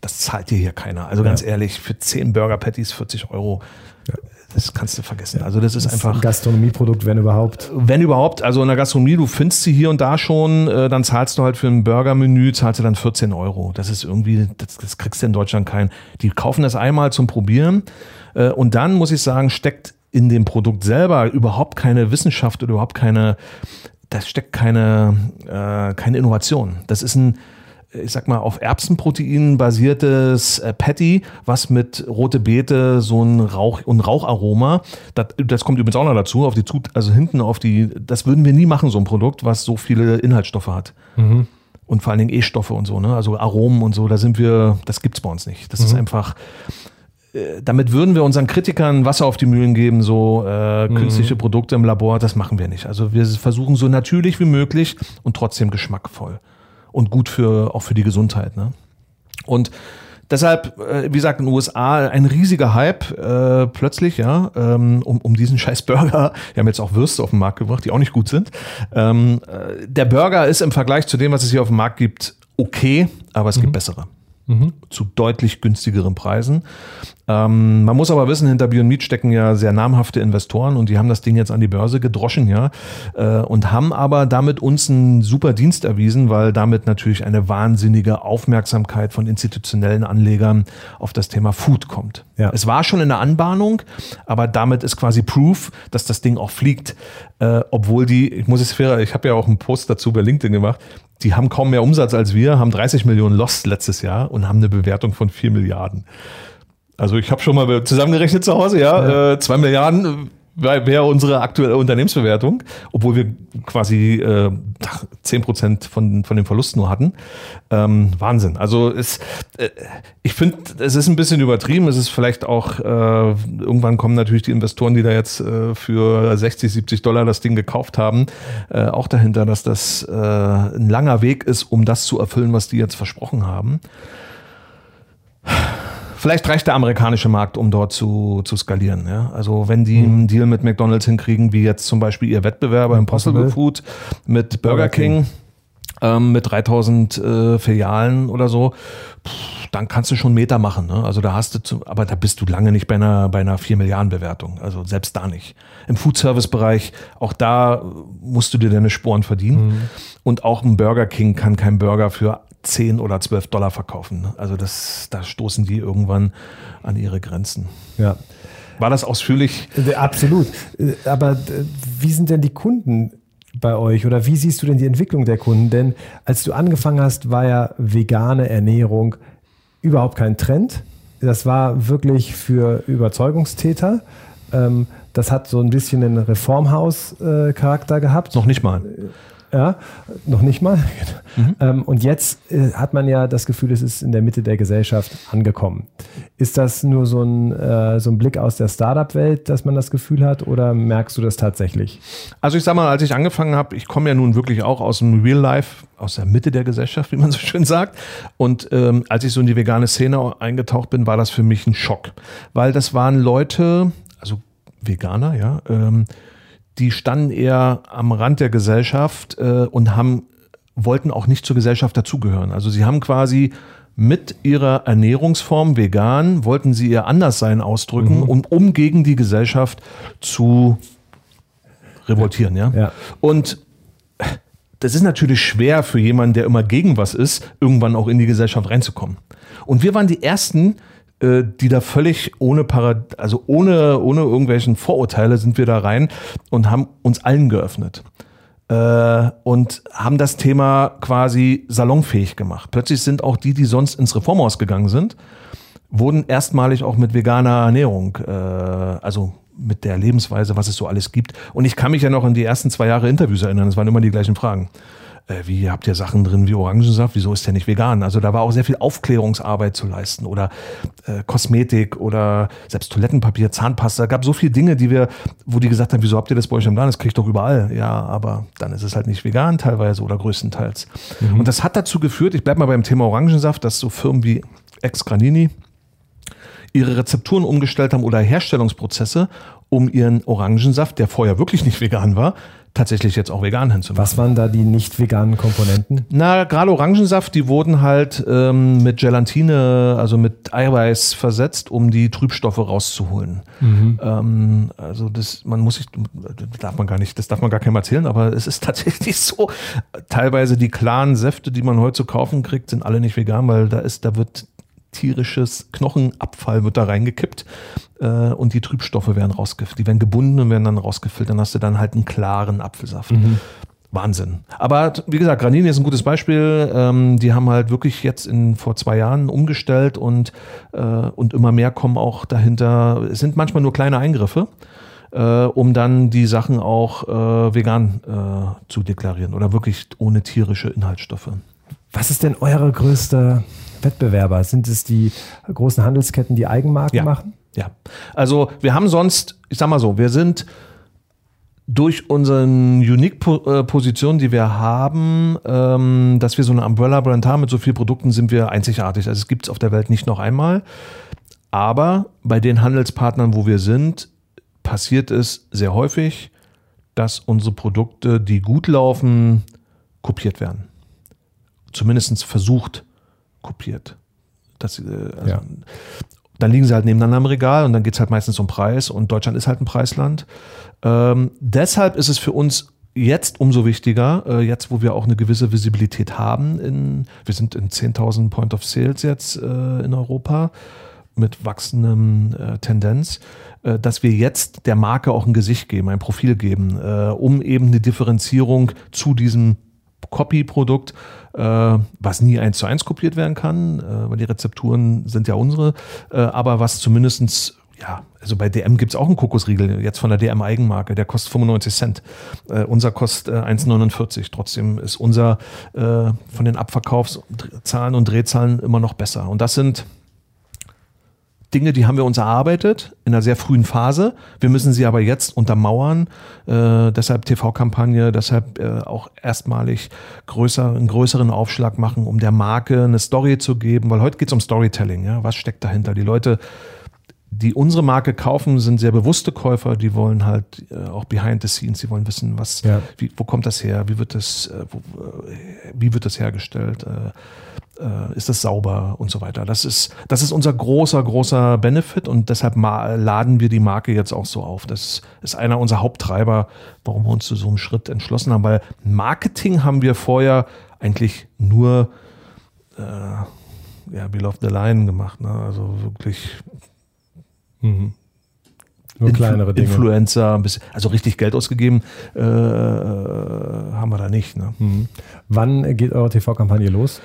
Das zahlt dir hier keiner. Also ganz ja. ehrlich, für 10 Burger Patties 40 Euro. Ja. Das kannst du vergessen. Also das ist das einfach. Ist ein Gastronomieprodukt, wenn überhaupt. Wenn überhaupt. Also in der Gastronomie, du findest sie hier und da schon, äh, dann zahlst du halt für ein Burgermenü, zahlst du dann 14 Euro. Das ist irgendwie, das, das kriegst du in Deutschland kein. Die kaufen das einmal zum Probieren. Äh, und dann muss ich sagen, steckt in dem Produkt selber überhaupt keine Wissenschaft oder überhaupt keine, das steckt keine, äh, keine Innovation. Das ist ein, ich sag mal, auf Erbsenproteinen basiertes äh, Patty, was mit rote Beete so ein Rauch und Raucharoma, das, das kommt übrigens auch noch dazu, auf die Zut also hinten auf die, das würden wir nie machen, so ein Produkt, was so viele Inhaltsstoffe hat. Mhm. Und vor allen Dingen E-Stoffe und so, ne? Also Aromen und so, da sind wir, das gibt's bei uns nicht. Das mhm. ist einfach, äh, damit würden wir unseren Kritikern Wasser auf die Mühlen geben, so äh, mhm. künstliche Produkte im Labor, das machen wir nicht. Also wir versuchen so natürlich wie möglich und trotzdem geschmackvoll und gut für auch für die Gesundheit. Ne? Und deshalb, äh, wie gesagt, in den USA ein riesiger Hype äh, plötzlich, ja, ähm, um, um diesen scheiß Burger. Wir haben jetzt auch Würste auf den Markt gebracht, die auch nicht gut sind. Ähm, äh, der Burger ist im Vergleich zu dem, was es hier auf dem Markt gibt, okay, aber es mhm. gibt bessere mhm. zu deutlich günstigeren Preisen. Ähm, man muss aber wissen, hinter Beyond Meat stecken ja sehr namhafte Investoren und die haben das Ding jetzt an die Börse gedroschen, ja, äh, und haben aber damit uns einen super Dienst erwiesen, weil damit natürlich eine wahnsinnige Aufmerksamkeit von institutionellen Anlegern auf das Thema Food kommt. Ja. Es war schon in der Anbahnung, aber damit ist quasi Proof, dass das Ding auch fliegt, äh, obwohl die, ich muss es fair, ich habe ja auch einen Post dazu bei LinkedIn gemacht, die haben kaum mehr Umsatz als wir, haben 30 Millionen Lost letztes Jahr und haben eine Bewertung von 4 Milliarden. Also ich habe schon mal zusammengerechnet zu Hause, ja, ja. Äh, Milliarden wäre unsere aktuelle Unternehmensbewertung, obwohl wir quasi äh, 10% von, von dem Verlust nur hatten. Ähm, Wahnsinn. Also es, äh, ich finde, es ist ein bisschen übertrieben. Es ist vielleicht auch, äh, irgendwann kommen natürlich die Investoren, die da jetzt äh, für 60, 70 Dollar das Ding gekauft haben, äh, auch dahinter, dass das äh, ein langer Weg ist, um das zu erfüllen, was die jetzt versprochen haben. Vielleicht reicht der amerikanische Markt, um dort zu, zu skalieren. Ja? Also wenn die mhm. einen Deal mit McDonald's hinkriegen, wie jetzt zum Beispiel ihr Wettbewerber Impossible Food mit Burger, Burger King, King. Ähm, mit 3000 äh, Filialen oder so, pff, dann kannst du schon Meter machen. Ne? Also da hast du, zu, aber da bist du lange nicht bei einer, bei einer 4 Milliarden Bewertung. Also selbst da nicht. Im Foodservice-Bereich, auch da musst du dir deine Sporen verdienen. Mhm. Und auch ein Burger King kann kein Burger für 10 oder 12 Dollar verkaufen. Ne? Also das, da stoßen die irgendwann an ihre Grenzen. Ja. War das ausführlich? Äh, absolut. Äh, aber äh, wie sind denn die Kunden bei euch oder wie siehst du denn die Entwicklung der Kunden? Denn als du angefangen hast, war ja vegane Ernährung überhaupt kein Trend. Das war wirklich für Überzeugungstäter. Ähm, das hat so ein bisschen einen Reformhaus-Charakter gehabt. Noch nicht mal. Ja, noch nicht mal. (laughs) Mhm. Ähm, und jetzt äh, hat man ja das Gefühl, es ist in der Mitte der Gesellschaft angekommen. Ist das nur so ein, äh, so ein Blick aus der Startup-Welt, dass man das Gefühl hat, oder merkst du das tatsächlich? Also ich sag mal, als ich angefangen habe, ich komme ja nun wirklich auch aus dem Real Life, aus der Mitte der Gesellschaft, wie man so schön sagt. Und ähm, als ich so in die vegane Szene eingetaucht bin, war das für mich ein Schock. Weil das waren Leute, also Veganer, ja, ähm, die standen eher am Rand der Gesellschaft äh, und haben, wollten auch nicht zur Gesellschaft dazugehören. Also sie haben quasi mit ihrer Ernährungsform vegan wollten sie ihr Anderssein ausdrücken, Mhm. und um gegen die Gesellschaft zu revoltieren. Ja? Ja. Und das ist natürlich schwer für jemanden, der immer gegen was ist, irgendwann auch in die Gesellschaft reinzukommen. Und wir waren die Ersten, die da völlig ohne Parad also ohne, ohne irgendwelchen Vorurteile sind wir da rein und haben uns allen geöffnet. Äh, und haben das Thema quasi salonfähig gemacht. Plötzlich sind auch die, die sonst ins Reformhaus gegangen sind, wurden erstmalig auch mit veganer Ernährung, äh, also mit der Lebensweise, was es so alles gibt. Und ich kann mich ja noch an die ersten zwei Jahre Interviews erinnern. Es waren immer die gleichen Fragen. Äh, wie habt ihr Sachen drin wie Orangensaft? Wieso ist der nicht vegan? Also da war auch sehr viel Aufklärungsarbeit zu leisten oder äh, Kosmetik oder selbst Toilettenpapier, Zahnpasta. gab so viele Dinge, die wir, wo die gesagt haben, wieso habt ihr das bei euch im Laden? Das kriegt doch überall. Ja, aber dann ist es halt nicht vegan teilweise oder größtenteils. Und das hat dazu geführt, ich bleib mal beim Thema Orangensaft, dass so Firmen wie Ex Granini ihre Rezepturen umgestellt haben oder Herstellungsprozesse, um ihren Orangensaft, der vorher wirklich nicht vegan war, tatsächlich jetzt auch vegan hinzumachen. Was waren da die nicht veganen Komponenten? Na, gerade Orangensaft, die wurden halt ähm, mit Gelatine, also mit Eiweiß versetzt, um die Trübstoffe rauszuholen. Ähm, also das, man muss sich, das darf man gar nicht, das darf man gar keinem erzählen, aber es ist (laughs) tatsächlich so. Teilweise die klaren Säfte, die man heute zu kaufen kriegt, sind alle nicht vegan, weil da ist, da wird tierisches Knochenabfall wird da reingekippt und die Trübstoffe werden rausgefiltert. Die werden gebunden und werden dann rausgefiltert. Dann hast du dann halt einen klaren Apfelsaft. Wahnsinn. Aber wie gesagt, Granini ist ein gutes Beispiel. Ähm, die haben halt wirklich jetzt in, vor zwei Jahren umgestellt und, äh, und immer mehr kommen auch dahinter. Es sind manchmal nur kleine Eingriffe, äh, um dann die Sachen auch äh, vegan äh, zu deklarieren oder wirklich ohne tierische Inhaltsstoffe. Was ist denn eure größte Wettbewerber? Sind es die großen Handelsketten, die Eigenmarken Ja. machen? Ja, also wir haben sonst, ich sag mal so, wir sind durch unseren Unique-Position, die wir haben, ähm, dass wir so eine Umbrella-Brand haben mit so vielen Produkten, sind wir einzigartig. Also es gibt es auf der Welt nicht noch einmal. Aber bei den Handelspartnern, wo wir sind, passiert es sehr häufig, dass unsere Produkte, die gut laufen, kopiert werden. Zumindest versucht kopiert. Das, äh, also, Ja. Dann liegen sie halt nebeneinander im Regal und dann geht es halt meistens um Preis und Deutschland ist halt ein Preisland. Ähm, deshalb ist es für uns jetzt umso wichtiger, äh, jetzt wo wir auch eine gewisse Visibilität haben. In, wir sind in 10.000 Point of Sales jetzt äh, in Europa mit wachsendem äh, Tendenz, äh, dass wir jetzt der Marke auch ein Gesicht geben, ein Profil geben, äh, um eben eine Differenzierung zu diesem Copy-Produkt, äh, was nie eins zu eins kopiert werden kann, äh, weil die Rezepturen sind ja unsere, äh, aber was zumindestens ja, also bei DM gibt es auch einen Kokosriegel, jetzt von der DM-Eigenmarke, der kostet 95 Cent. Äh, unser kostet äh, 1,49. Trotzdem ist unser äh, von den Abverkaufszahlen und Drehzahlen immer noch besser. Und das sind Dinge, die haben wir uns erarbeitet in einer sehr frühen Phase. Wir müssen sie aber jetzt untermauern. Äh, deshalb TV-Kampagne, deshalb äh, auch erstmalig größer, einen größeren Aufschlag machen, um der Marke eine Story zu geben, weil heute geht es um Storytelling. Ja? Was steckt dahinter? Die Leute, die unsere Marke kaufen, sind sehr bewusste Käufer, die wollen halt äh, auch behind the scenes, die wollen wissen, was, Ja. wie, wo kommt das her, wie wird das, äh, wo, äh, wie wird das hergestellt, äh, äh, ist das sauber und so weiter. Das ist, das ist unser großer, großer Benefit und deshalb laden wir die Marke jetzt auch so auf. Das ist einer unserer Haupttreiber, warum wir uns zu so einem Schritt entschlossen haben, weil Marketing haben wir vorher eigentlich nur äh, ja, Below the Line gemacht. Ne? Also wirklich Nur Influ- kleinere Dinge. Influencer, bisschen, also richtig Geld ausgegeben äh, äh, haben wir da nicht. Ne? Mhm. Wann geht eure TV-Kampagne los?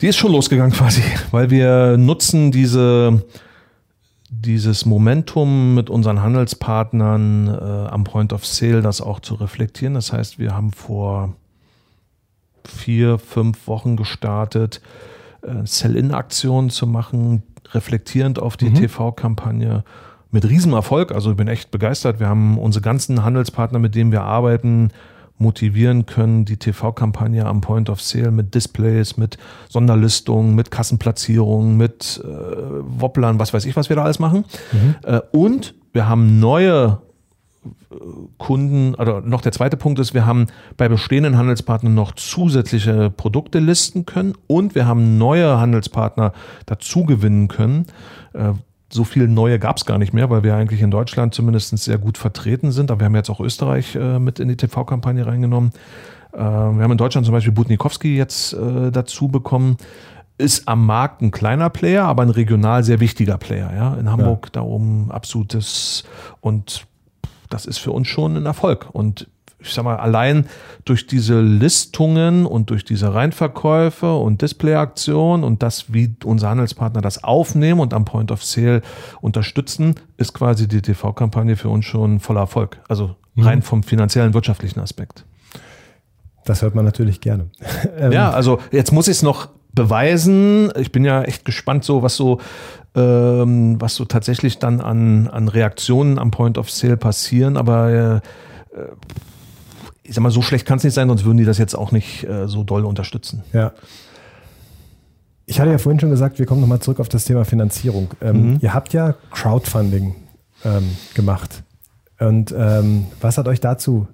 Die ist schon losgegangen (laughs) quasi, weil wir nutzen diese, dieses Momentum mit unseren Handelspartnern äh, am Point of Sale, das auch zu reflektieren. Das heißt, wir haben vor vier, fünf Wochen gestartet, äh, Sell-In-Aktionen zu machen, reflektierend auf die TV-Kampagne mit Riesenerfolg. Also ich bin echt begeistert. Wir haben unsere ganzen Handelspartner, mit denen wir arbeiten, motivieren können, die TV-Kampagne am Point of Sale mit Displays, mit Sonderlistungen, mit Kassenplatzierungen, mit äh, Wopplern, was weiß ich, was wir da alles machen. Äh, und wir haben neue Kunden, oder noch der zweite Punkt ist, wir haben bei bestehenden Handelspartnern noch zusätzliche Produkte listen können und wir haben neue Handelspartner dazu gewinnen können. Äh, so viele neue gab es gar nicht mehr, weil wir eigentlich in Deutschland zumindest sehr gut vertreten sind. Aber wir haben jetzt auch Österreich äh, mit in die TV-Kampagne reingenommen. Äh, wir haben in Deutschland zum Beispiel Butnikowski jetzt dazu bekommen ist am Markt ein kleiner Player, aber ein regional sehr wichtiger Player. Ja? In Hamburg ja. da oben absolutes und das ist für uns schon ein Erfolg. Und ich sag mal, allein durch diese Listungen und durch diese Reinverkäufe und Displayaktion und das, wie unsere Handelspartner das aufnehmen und am Point of Sale unterstützen, ist quasi die TV-Kampagne für uns schon voller Erfolg. Also mhm. rein vom finanziellen, wirtschaftlichen Aspekt. Das hört man natürlich gerne. ja, also jetzt muss ich es noch beweisen. Ich bin ja echt gespannt, so was so, ähm, was so tatsächlich dann an, an Reaktionen am Point of Sale passieren. Aber äh, ich sag mal, so schlecht kann es nicht sein, sonst würden die das jetzt auch nicht äh, so doll unterstützen. Ja. Ich hatte ja vorhin schon gesagt, wir kommen nochmal zurück auf das Thema Finanzierung. Ähm, mhm. Ihr habt ja Crowdfunding ähm, gemacht. Und ähm, was hat euch dazu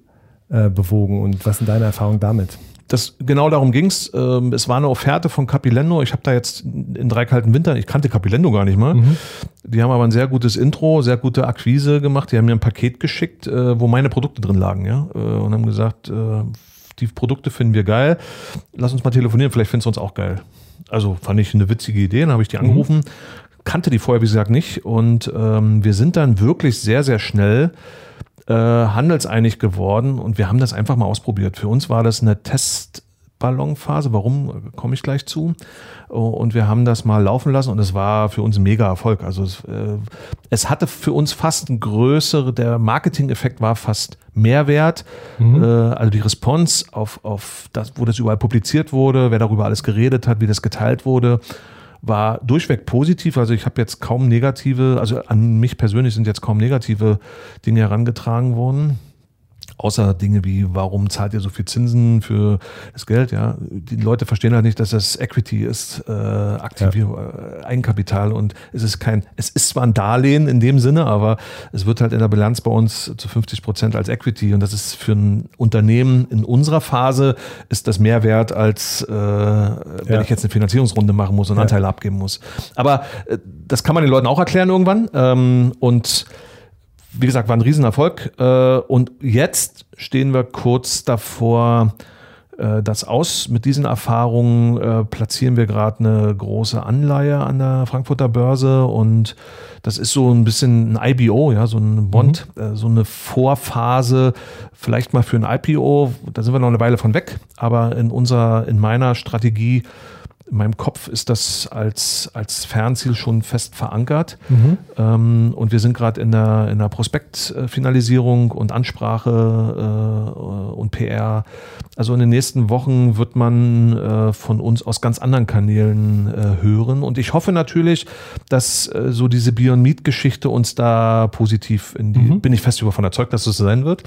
äh, bewogen und was sind deine Erfahrungen damit? Das genau darum ging's. Ähm, es war eine Offerte von Capilendo. Ich habe da jetzt in drei kalten Wintern, ich kannte Capilendo gar nicht mal. Mhm. Die haben aber ein sehr gutes Intro, sehr gute Akquise gemacht. Die haben mir ein Paket geschickt, äh, wo meine Produkte drin lagen, ja, äh, und haben gesagt, äh, die Produkte finden wir geil. Lass uns mal telefonieren, vielleicht findest du uns auch geil. Also fand ich eine witzige Idee, dann habe ich die mhm. angerufen, kannte die vorher, wie gesagt, nicht. Und ähm, wir sind dann wirklich sehr, sehr schnell äh, handelseinig geworden und wir haben das einfach mal ausprobiert. Für uns war das eine Testballonphase. Warum, komme ich gleich zu. Und wir haben das mal laufen lassen und es war für uns ein mega Erfolg. Also es, äh, es hatte für uns fast ein größere, der Marketing-Effekt war fast Mehrwert. Mhm. Äh, also die Response auf, auf das, wo das überall publiziert wurde, wer darüber alles geredet hat, wie das geteilt wurde war durchweg positiv. Also ich habe jetzt kaum negative, also an mich persönlich sind jetzt kaum negative Dinge herangetragen worden. Außer Dinge wie, warum zahlt ihr so viel Zinsen für das Geld? Ja, die Leute verstehen halt nicht, dass das Equity ist, äh, Aktivierung, ja. äh, Eigenkapital und es ist kein, es ist zwar ein Darlehen in dem Sinne, aber es wird halt in der Bilanz bei uns zu 50 Prozent als Equity und das ist für ein Unternehmen in unserer Phase ist das mehr wert, als äh, wenn ja. ich jetzt eine Finanzierungsrunde machen muss und ja. Anteile abgeben muss. Aber äh, das kann man den Leuten auch erklären irgendwann ähm, und wie gesagt, war ein Riesenerfolg. Äh, und jetzt stehen wir kurz davor, äh, das aus. Mit diesen Erfahrungen äh, platzieren wir gerade eine große Anleihe an der Frankfurter Börse und das ist so ein bisschen ein IBO, ja, so ein Bond, mhm. so eine Vorphase, vielleicht mal für ein IPO. Da sind wir noch eine Weile von weg, aber in unserer, in meiner Strategie in meinem Kopf ist das als, als Fernziel schon fest verankert. Mhm. Ähm, und wir sind gerade in der, in der Prospektfinalisierung und Ansprache äh, und PR. Also in den nächsten Wochen wird man äh, von uns aus ganz anderen Kanälen äh, hören. Und ich hoffe natürlich, dass äh, so diese Beyond Meat Geschichte uns da positiv in die, mhm. bin ich fest davon überzeugt, dass es so sein wird,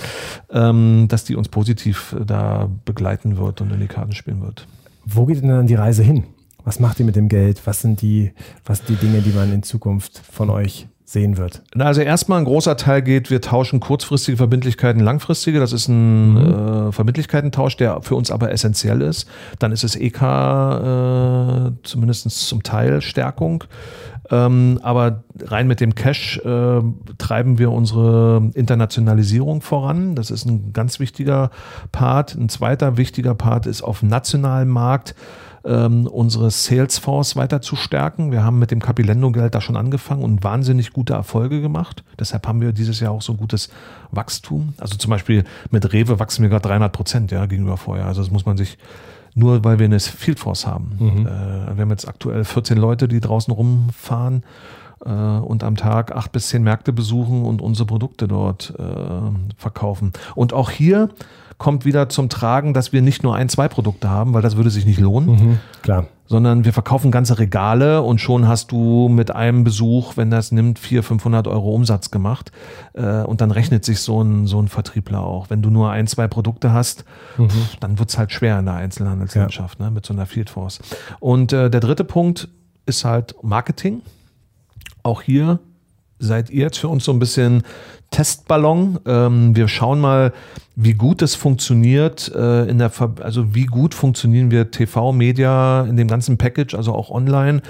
ähm, dass die uns positiv da begleiten wird und in die Karten spielen wird. Wo geht denn dann die Reise hin? Was macht ihr mit dem Geld? Was sind die, was sind die Dinge, die man in Zukunft von euch sehen wird? Na, also erstmal ein großer Teil geht, wir tauschen kurzfristige Verbindlichkeiten, langfristige. Das ist ein mhm. äh, Verbindlichkeitentausch, der für uns aber essentiell ist. Dann ist es EK äh, zumindest zum Teil Stärkung. Ähm, aber rein mit dem Cash äh, treiben wir unsere Internationalisierung voran. Das ist ein ganz wichtiger Part. Ein zweiter wichtiger Part ist auf nationalem Markt ähm, unsere Salesforce weiter zu stärken. Wir haben mit dem Capilendo-Geld da schon angefangen und wahnsinnig gute Erfolge gemacht. Deshalb haben wir dieses Jahr auch so gutes Wachstum. Also zum Beispiel mit Rewe wachsen wir gerade 300 Prozent ja, gegenüber vorher. Also das muss man sich nur weil wir eine Field Force haben. Mhm. Äh, wir haben jetzt aktuell 14 Leute, die draußen rumfahren und am Tag acht bis zehn Märkte besuchen und unsere Produkte dort äh, verkaufen. Und auch hier kommt wieder zum Tragen, dass wir nicht nur ein, zwei Produkte haben, weil das würde sich nicht lohnen. Mhm, klar. Sondern wir verkaufen ganze Regale und schon hast du mit einem Besuch, wenn das nimmt, 400, 500 Euro Umsatz gemacht. Äh, und dann rechnet sich so ein, so ein Vertriebler auch. Wenn du nur ein, zwei Produkte hast, mhm. dann wird es halt schwer in der Einzelhandelslandschaft ja. ne, mit so einer Field Force. Und äh, der dritte Punkt ist halt Marketing. Auch hier seid ihr jetzt für uns so ein bisschen Testballon. Ähm, wir schauen mal, wie gut es funktioniert äh, in der, Ver also wie gut funktionieren wir TV-Media in dem ganzen Package, also auch online.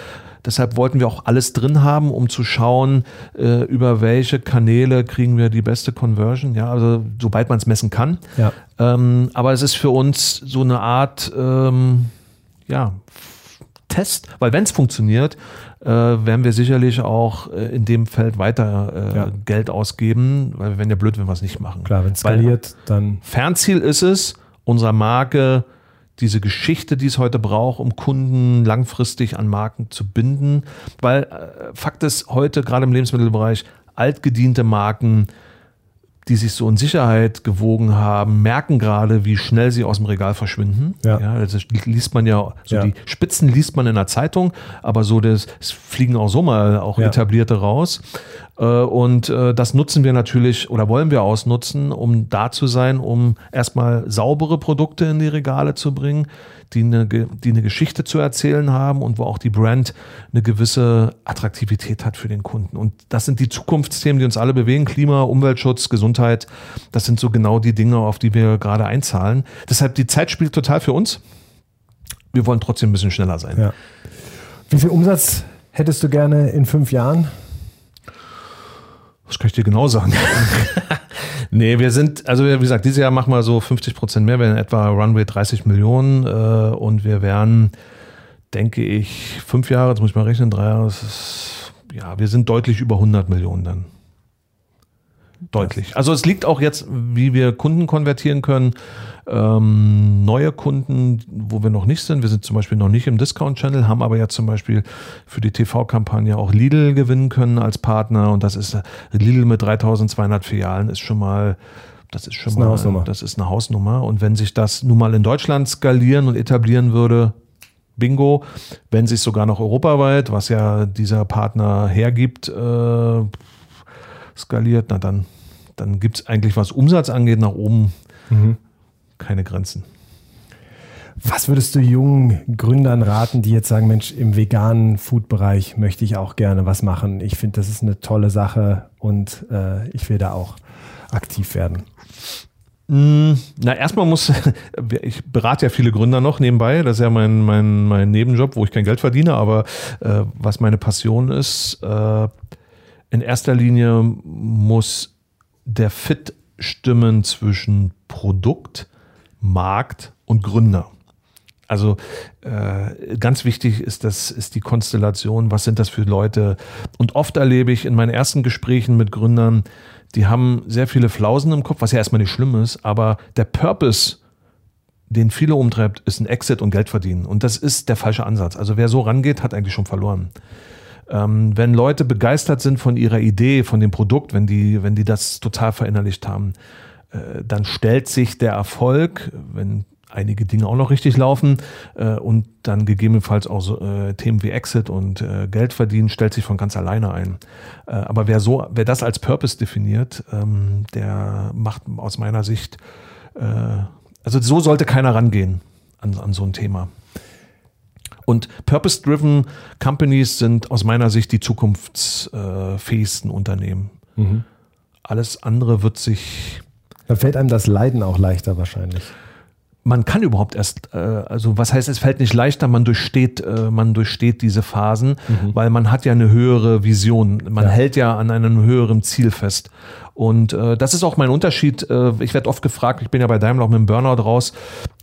Deshalb wollten wir auch alles drin haben, um zu schauen, äh, über welche Kanäle kriegen wir die beste Conversion. Ja, also sobald man es messen kann. Ja. Ähm, aber es ist für uns so eine Art, ähm, ja, Test, weil wenn es funktioniert, äh, werden wir sicherlich auch äh, in dem Feld weiter äh, Ja. Geld ausgeben, weil wir wären ja blöd, wenn wir es nicht machen. Klar, wenn es Weil skaliert, dann Fernziel ist es, unserer Marke diese Geschichte, die es heute braucht, um Kunden langfristig an Marken zu binden. Weil äh, Fakt ist, heute gerade im Lebensmittelbereich, altgediente Marken, die sich so in Sicherheit gewogen haben, merken gerade, wie schnell sie aus dem Regal verschwinden. Ja. das liest man ja, so Ja. die Spitzen liest man in der Zeitung, aber so das, fliegen auch so mal auch Ja. etablierte raus. Äh, Und äh, das nutzen wir natürlich oder wollen wir ausnutzen, um da zu sein, um erstmal saubere Produkte in die Regale zu bringen, die eine, die eine Geschichte zu erzählen haben und wo auch die Brand eine gewisse Attraktivität hat für den Kunden. Und das sind die Zukunftsthemen, die uns alle bewegen. Klima, Umweltschutz, Gesundheit. Das sind so genau die Dinge, auf die wir gerade einzahlen. Deshalb die Zeit spielt total für uns. Wir wollen trotzdem ein bisschen schneller sein. Ja. Wie viel Umsatz hättest du gerne in fünf Jahren? Was kann ich dir genau sagen? (laughs) nee, wir sind, also wie gesagt, dieses Jahr machen wir so 50 Prozent mehr, wir werden etwa Runway 30 Millionen äh, und wir werden, denke ich, fünf Jahre, jetzt muss ich mal rechnen, drei Jahre, ist, ja, wir sind deutlich über 100 Millionen dann. Deutlich. Also es liegt auch jetzt, wie wir Kunden konvertieren können. Ähm, neue Kunden, wo wir noch nicht sind. Wir sind zum Beispiel noch nicht im Discount-Channel, haben aber ja zum Beispiel für die TV-Kampagne auch Lidl gewinnen können als Partner. Und das ist Lidl mit 3200 Filialen ist schon mal, das ist schon ist eine mal, Hausnummer. das ist eine Hausnummer. Und wenn sich das nun mal in Deutschland skalieren und etablieren würde, Bingo, wenn sich sogar noch europaweit, was ja dieser Partner hergibt, äh, skaliert, na dann, dann gibt es eigentlich, was Umsatz angeht, nach oben keine Grenzen. Was würdest du jungen Gründern raten, die jetzt sagen, Mensch, im veganen Food-Bereich möchte ich auch gerne was machen. Ich finde, das ist eine tolle Sache und äh, ich will da auch aktiv werden. Mm, Na, erstmal muss, (laughs) ich berate ja viele Gründer noch nebenbei, das ist ja mein, mein, mein Nebenjob, wo ich kein Geld verdiene, aber äh, was meine Passion ist, äh, in erster Linie muss der Fit stimmen zwischen Produkt, Markt und Gründer. Also äh, ganz wichtig ist das ist die Konstellation. Was sind das für Leute? Und oft erlebe ich in meinen ersten Gesprächen mit Gründern, die haben sehr viele Flausen im Kopf, was ja erstmal nicht schlimm ist, aber der Purpose, den viele umtreibt, ist ein Exit und Geld verdienen. Und das ist der falsche Ansatz. Also wer so rangeht, hat eigentlich schon verloren. Ähm, wenn Leute begeistert sind von ihrer Idee, von dem Produkt, wenn die, wenn die das total verinnerlicht haben, äh, dann stellt sich der Erfolg, wenn einige Dinge auch noch richtig laufen äh, und dann gegebenenfalls auch so, äh, Themen wie Exit und äh, Geld verdienen, stellt sich von ganz alleine ein. Äh, aber wer so, wer das als Purpose definiert, ähm, der macht aus meiner Sicht, äh, also so sollte keiner rangehen an, an so ein Thema. Und Purpose-Driven Companies sind aus meiner Sicht die zukunftsfähigsten Unternehmen. Alles andere wird sich Da fällt einem das Leiden auch leichter wahrscheinlich. man kann überhaupt erst, äh, also was heißt, es fällt nicht leichter, man durchsteht, äh, man durchsteht diese Phasen, weil man hat ja eine höhere Vision, man Ja. hält ja an einem höheren Ziel fest. Und äh, das ist auch mein Unterschied. Äh, ich werde oft gefragt, ich bin ja bei Daimler auch mit dem Burnout raus,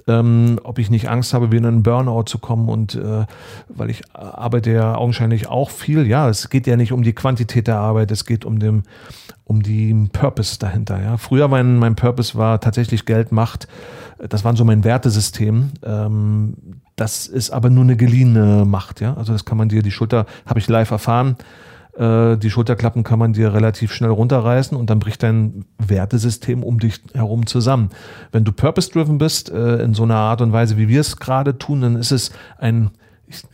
ähm, ob ich nicht Angst habe, wieder in einen Burnout zu kommen. Und äh, weil ich arbeite ja augenscheinlich auch viel. Ja, es geht ja nicht um die Quantität der Arbeit, es geht um den, um den Purpose dahinter. Ja. Früher mein, mein Purpose war tatsächlich Geld, Macht. Das waren so mein Wertesystem. Ähm, das ist aber nur eine geliehene Macht. Ja. Also das kann man dir die Schulter, habe ich live erfahren. Äh, Die Schulterklappen kann man dir relativ schnell runterreißen und dann bricht dein Wertesystem um dich herum zusammen. Wenn du purpose-driven bist, äh, in so einer Art und Weise, wie wir es gerade tun, dann ist es ein,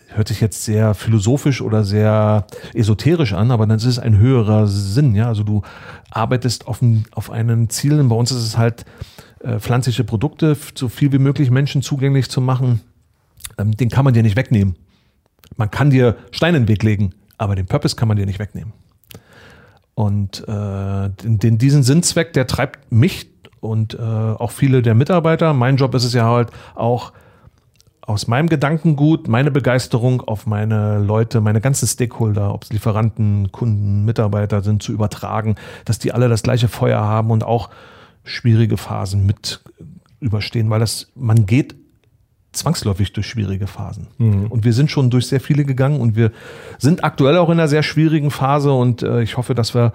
hört sich jetzt sehr philosophisch oder sehr esoterisch an, aber dann ist es ein höherer Sinn. Ja? Also du arbeitest auf, ein, auf einen Ziel. Und bei uns ist es halt, äh, pflanzliche Produkte so viel wie möglich Menschen zugänglich zu machen. Ähm, den kann man dir nicht wegnehmen. Man kann dir Steine in den Weg legen, aber den Purpose kann man dir nicht wegnehmen. Und äh, den, diesen Sinnzweck, der treibt mich und äh, auch viele der Mitarbeiter. Mein Job ist es ja halt auch, aus meinem Gedankengut meine Begeisterung auf meine Leute, meine ganzen Stakeholder, ob es Lieferanten, Kunden, Mitarbeiter sind, zu übertragen, dass die alle das gleiche Feuer haben und auch schwierige Phasen mit überstehen, weil das, man geht zwangsläufig durch schwierige Phasen. Mhm. Und wir sind schon durch sehr viele gegangen und wir sind aktuell auch in einer sehr schwierigen Phase und äh, ich hoffe, dass wir,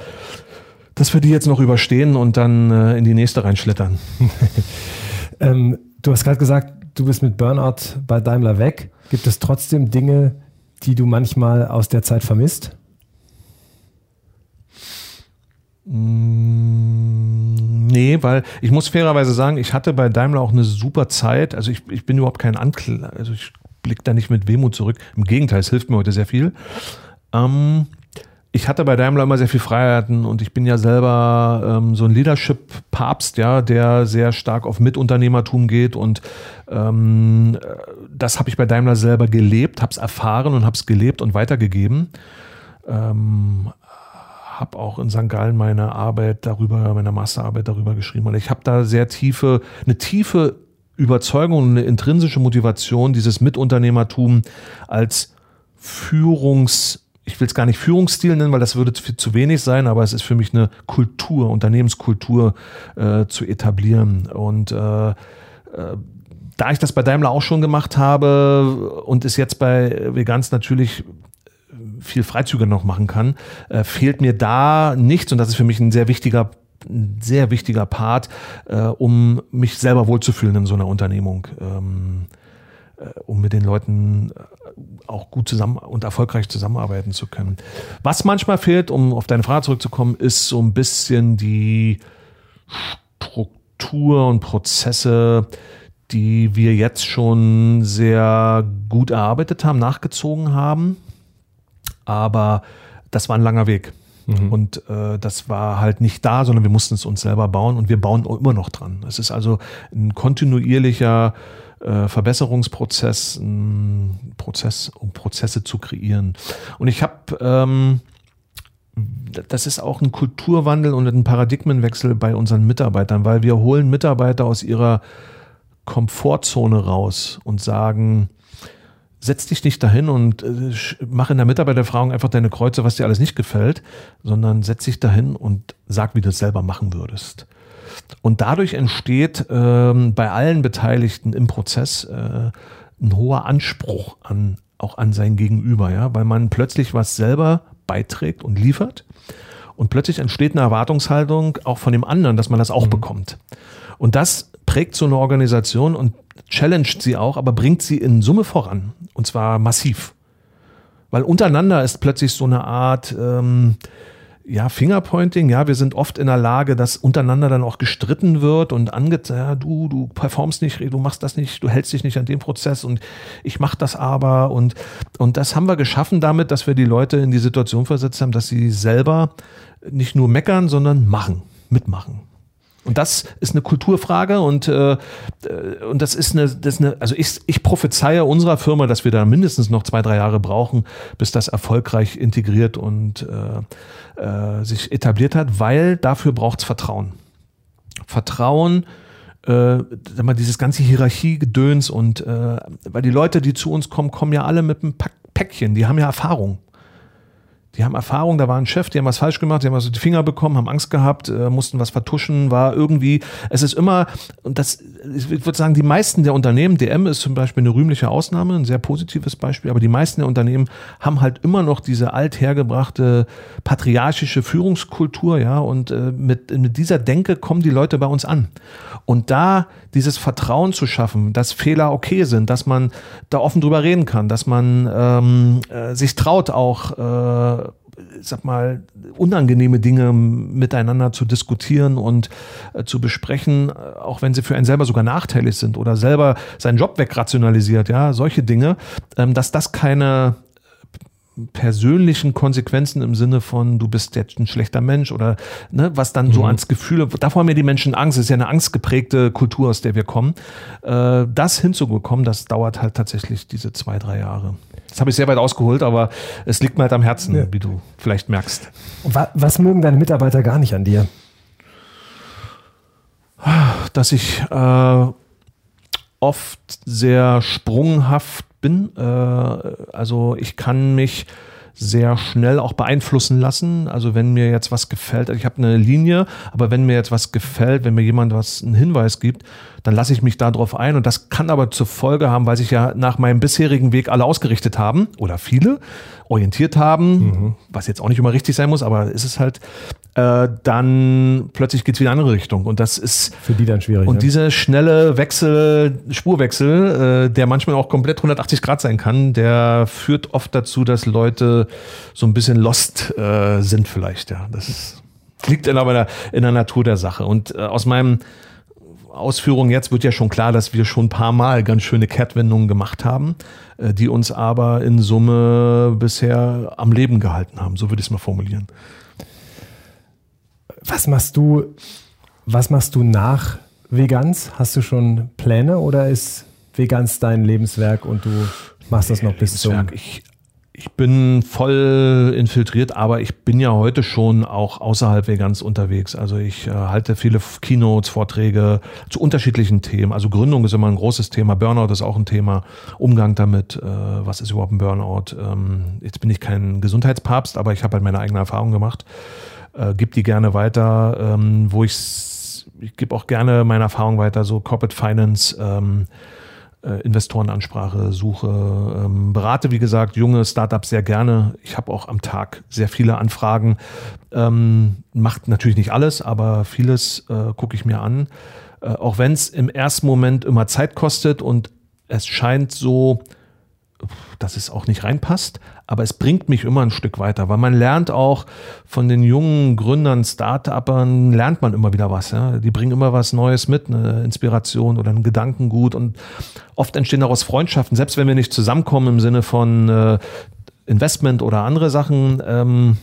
dass wir die jetzt noch überstehen und dann äh, in die nächste reinschlittern. (laughs) ähm, du hast gerade gesagt, du bist mit Burnout bei Daimler weg. Gibt es trotzdem Dinge, die du manchmal aus der Zeit vermisst? Mm, nee, weil ich muss fairerweise sagen, ich hatte bei Daimler auch eine super Zeit. Also ich, ich bin überhaupt kein Ankl, also ich blicke da nicht mit Wehmut zurück. Im Gegenteil, es hilft mir heute sehr viel. Ähm, ich hatte bei Daimler immer sehr viel Freiheiten und ich bin ja selber ähm, so ein Leadership-Papst, ja, der sehr stark auf Mitunternehmertum geht und ähm, das habe ich bei Daimler selber gelebt, habe es erfahren und habe es gelebt und weitergegeben. Ähm, habe auch in St. Gallen meine Arbeit darüber, meine Masterarbeit darüber geschrieben. Und ich habe da sehr tiefe, eine tiefe Überzeugung, eine intrinsische Motivation, dieses Mitunternehmertum als Führungs- ich will es gar nicht Führungsstil nennen, weil das würde zu, zu, wenig sein, aber es ist für mich eine Kultur, Unternehmenskultur äh, zu etablieren. Und äh, äh, da ich das bei Daimler auch schon gemacht habe und es jetzt bei Vegans natürlich viel Freizüge noch machen kann, äh, fehlt mir da nichts und das ist für mich ein sehr wichtiger ein sehr wichtiger Part, äh, um mich selber wohlzufühlen in so einer Unternehmung, ähm, äh, um mit den Leuten äh, auch gut zusammen und erfolgreich zusammenarbeiten zu können. Was manchmal fehlt, um auf deine Frage zurückzukommen, ist so ein bisschen die Struktur und Prozesse, die wir jetzt schon sehr gut erarbeitet haben, nachgezogen haben aber das war ein langer Weg. Mhm. Und äh, das war halt nicht da, sondern wir mussten es uns selber bauen und wir bauen immer noch dran. Es ist also ein kontinuierlicher äh, Verbesserungsprozess, ein Prozess, um Prozesse zu kreieren. Und ich habe, ähm, das ist auch ein Kulturwandel und ein Paradigmenwechsel bei unseren Mitarbeitern, weil wir holen Mitarbeiter aus ihrer Komfortzone raus und sagen, setz dich nicht dahin und äh, mach in der Mitarbeiterfragung einfach deine Kreuze, was dir alles nicht gefällt, sondern setz dich dahin und sag, wie du es selber machen würdest. Und dadurch entsteht ähm, bei allen Beteiligten im Prozess äh, ein hoher Anspruch an auch an sein Gegenüber, ja, weil man plötzlich was selber beiträgt und liefert und plötzlich entsteht eine Erwartungshaltung auch von dem anderen, dass man das auch mhm. bekommt. Und das prägt so eine Organisation und challenged sie auch, aber bringt sie in Summe voran. Und zwar massiv. Weil untereinander ist plötzlich so eine Art, ähm, ja, Fingerpointing, ja, wir sind oft in der Lage, dass untereinander dann auch gestritten wird und angeht, ja, du, du performst nicht, du machst das nicht, du hältst dich nicht an dem Prozess und ich mach das aber und, und das haben wir geschaffen damit, dass wir die Leute in die Situation versetzt haben, dass sie selber nicht nur meckern, sondern machen, mitmachen. Und das ist eine Kulturfrage und, äh, und das ist eine, das ist eine, also ich, ich prophezeie unserer Firma, dass wir da mindestens noch zwei, drei Jahre brauchen, bis das erfolgreich integriert und äh, äh, sich etabliert hat, weil dafür braucht es Vertrauen. Vertrauen, äh, sag mal, dieses ganze Hierarchiegedöns und äh, weil die Leute, die zu uns kommen, kommen ja alle mit einem Päckchen, die haben ja Erfahrung die haben Erfahrung, da war ein Chef, die haben was falsch gemacht, die haben auf die Finger bekommen, haben Angst gehabt, äh, mussten was vertuschen, war irgendwie, es ist immer, und das, ich würde sagen, die meisten der Unternehmen, DM ist zum Beispiel eine rühmliche Ausnahme, ein sehr positives Beispiel, aber die meisten der Unternehmen haben halt immer noch diese althergebrachte patriarchische Führungskultur, ja, und äh, mit, mit dieser Denke kommen die Leute bei uns an. Und da dieses Vertrauen zu schaffen, dass Fehler okay sind, dass man da offen drüber reden kann, dass man ähm, äh, sich traut, auch äh, sag mal, unangenehme Dinge miteinander zu diskutieren und äh, zu besprechen, äh, auch wenn sie für einen selber sogar nachteilig sind oder selber seinen Job wegrationalisiert, ja, solche Dinge, ähm, dass das keine persönlichen Konsequenzen im Sinne von, du bist jetzt ein schlechter Mensch oder ne, was dann so mhm. ans Gefühl, davor haben ja die Menschen Angst, es ist ja eine angstgeprägte Kultur, aus der wir kommen. Äh, das hinzubekommen, das dauert halt tatsächlich diese zwei, drei Jahre. Das habe ich sehr weit ausgeholt, aber es liegt mir halt am Herzen, ja. wie du vielleicht merkst. Was mögen deine Mitarbeiter gar nicht an dir? Dass ich äh, oft sehr sprunghaft bin. Äh, also ich kann mich sehr schnell auch beeinflussen lassen. Also wenn mir jetzt was gefällt, ich habe eine Linie, aber wenn mir jetzt was gefällt, wenn mir jemand was einen Hinweis gibt, dann lasse ich mich darauf ein und das kann aber zur Folge haben, weil sich ja nach meinem bisherigen Weg alle ausgerichtet haben oder viele orientiert haben, mhm. was jetzt auch nicht immer richtig sein muss, aber ist es halt, äh, dann plötzlich geht es wieder in eine andere Richtung und das ist für die dann schwierig. Und ne? dieser schnelle Wechsel, Spurwechsel, äh, der manchmal auch komplett 180 Grad sein kann, der führt oft dazu, dass Leute so ein bisschen lost äh, sind vielleicht. Ja, das liegt in, aber in der Natur der Sache und äh, aus meinem Ausführungen jetzt wird ja schon klar, dass wir schon ein paar Mal ganz schöne Kehrtwendungen gemacht haben, äh, die uns aber in Summe bisher am Leben gehalten haben. So würde ich es mal formulieren. Was machst du, was machst du nach Veganz? Hast du schon Pläne oder ist Veganz dein Lebenswerk und du machst das noch bis zum... Ich ich bin voll infiltriert, aber ich bin ja heute schon auch außerhalb Vegans unterwegs. Also ich äh, halte viele Keynotes, Vorträge zu unterschiedlichen Themen. Also Gründung ist immer ein großes Thema, Burnout ist auch ein Thema, Umgang damit, äh, was ist überhaupt ein Burnout. Ähm, jetzt bin ich kein Gesundheitspapst, aber ich habe halt meine eigene Erfahrung gemacht. Äh, gib die gerne weiter, ähm, wo ich, ich gebe auch gerne meine Erfahrung weiter, so Corporate Finance, ähm, äh, Investorenansprache suche, ähm, berate, wie gesagt, junge Startups sehr gerne. Ich habe auch am Tag sehr viele Anfragen. Ähm, macht natürlich nicht alles, aber vieles äh, gucke ich mir an. Äh, auch wenn es im ersten Moment immer Zeit kostet und es scheint so, dass es auch nicht reinpasst, aber es bringt mich immer ein Stück weiter, weil man lernt auch von den jungen Gründern, Start-Upern, lernt man immer wieder was. Ja? Die bringen immer was Neues mit, eine Inspiration oder ein Gedankengut und oft entstehen daraus Freundschaften, selbst wenn wir nicht zusammenkommen im Sinne von äh, Investment oder andere Sachen. Ähm,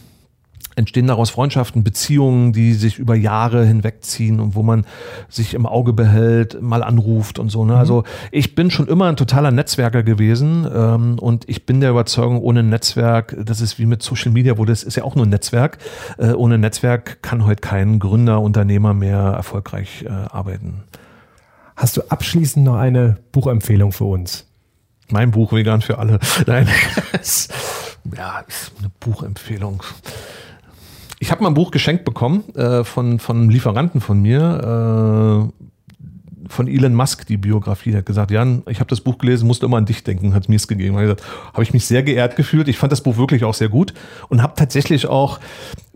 entstehen daraus Freundschaften, Beziehungen, die sich über Jahre hinwegziehen und wo man sich im Auge behält, mal anruft und so. Ne? Mhm. Also ich bin schon immer ein totaler Netzwerker gewesen ähm, und ich bin der Überzeugung, ohne Netzwerk, das ist wie mit Social Media, wo das ist ja auch nur ein Netzwerk. Äh, ohne Netzwerk kann heute kein Gründer, Unternehmer mehr erfolgreich äh, arbeiten. Hast du abschließend noch eine Buchempfehlung für uns? Mein Buch Vegan für alle. (laughs) Nein, (laughs) ja, ist eine Buchempfehlung ich habe mal ein Buch geschenkt bekommen äh, von, von einem Lieferanten von mir, äh, von Elon Musk, die Biografie. Der hat gesagt, Jan, ich habe das Buch gelesen, musste immer an dich denken, hat mir es gegeben. Habe hab ich mich sehr geehrt gefühlt. Ich fand das Buch wirklich auch sehr gut und habe tatsächlich auch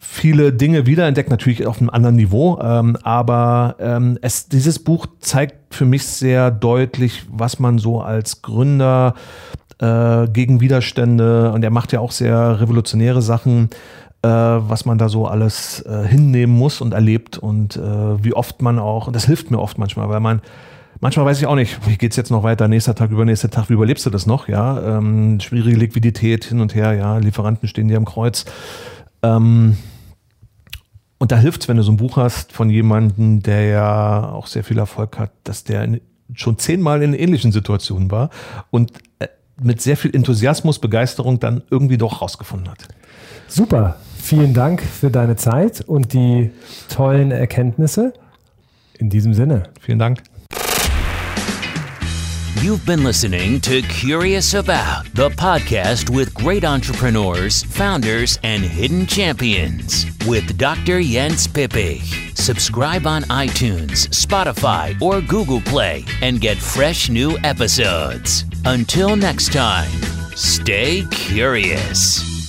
viele Dinge wiederentdeckt, natürlich auf einem anderen Niveau. Ähm, aber ähm, es, dieses Buch zeigt für mich sehr deutlich, was man so als Gründer äh, gegen Widerstände, und er macht ja auch sehr revolutionäre Sachen, was man da so alles äh, hinnehmen muss und erlebt und äh, wie oft man auch, und das hilft mir oft manchmal, weil man Manchmal weiß ich auch nicht, wie geht's jetzt noch weiter, nächster Tag, übernächster Tag, wie überlebst du das noch? Ja, ähm, schwierige Liquidität hin und her, ja, Lieferanten stehen dir am Kreuz. Ähm, und da hilft's, wenn du so ein Buch hast von jemandem, der ja auch sehr viel Erfolg hat, dass der in, schon zehnmal in ähnlichen Situationen war und äh, mit sehr viel Enthusiasmus, Begeisterung dann irgendwie doch rausgefunden hat. Super. Vielen Dank für deine Zeit und die tollen Erkenntnisse. In diesem Sinne. Vielen Dank. You've been listening to Curious About, the podcast with great entrepreneurs, founders, and hidden champions with Dr. Jens Pippig. Subscribe on iTunes, Spotify, or Google Play and get fresh new episodes. Until next time, stay curious.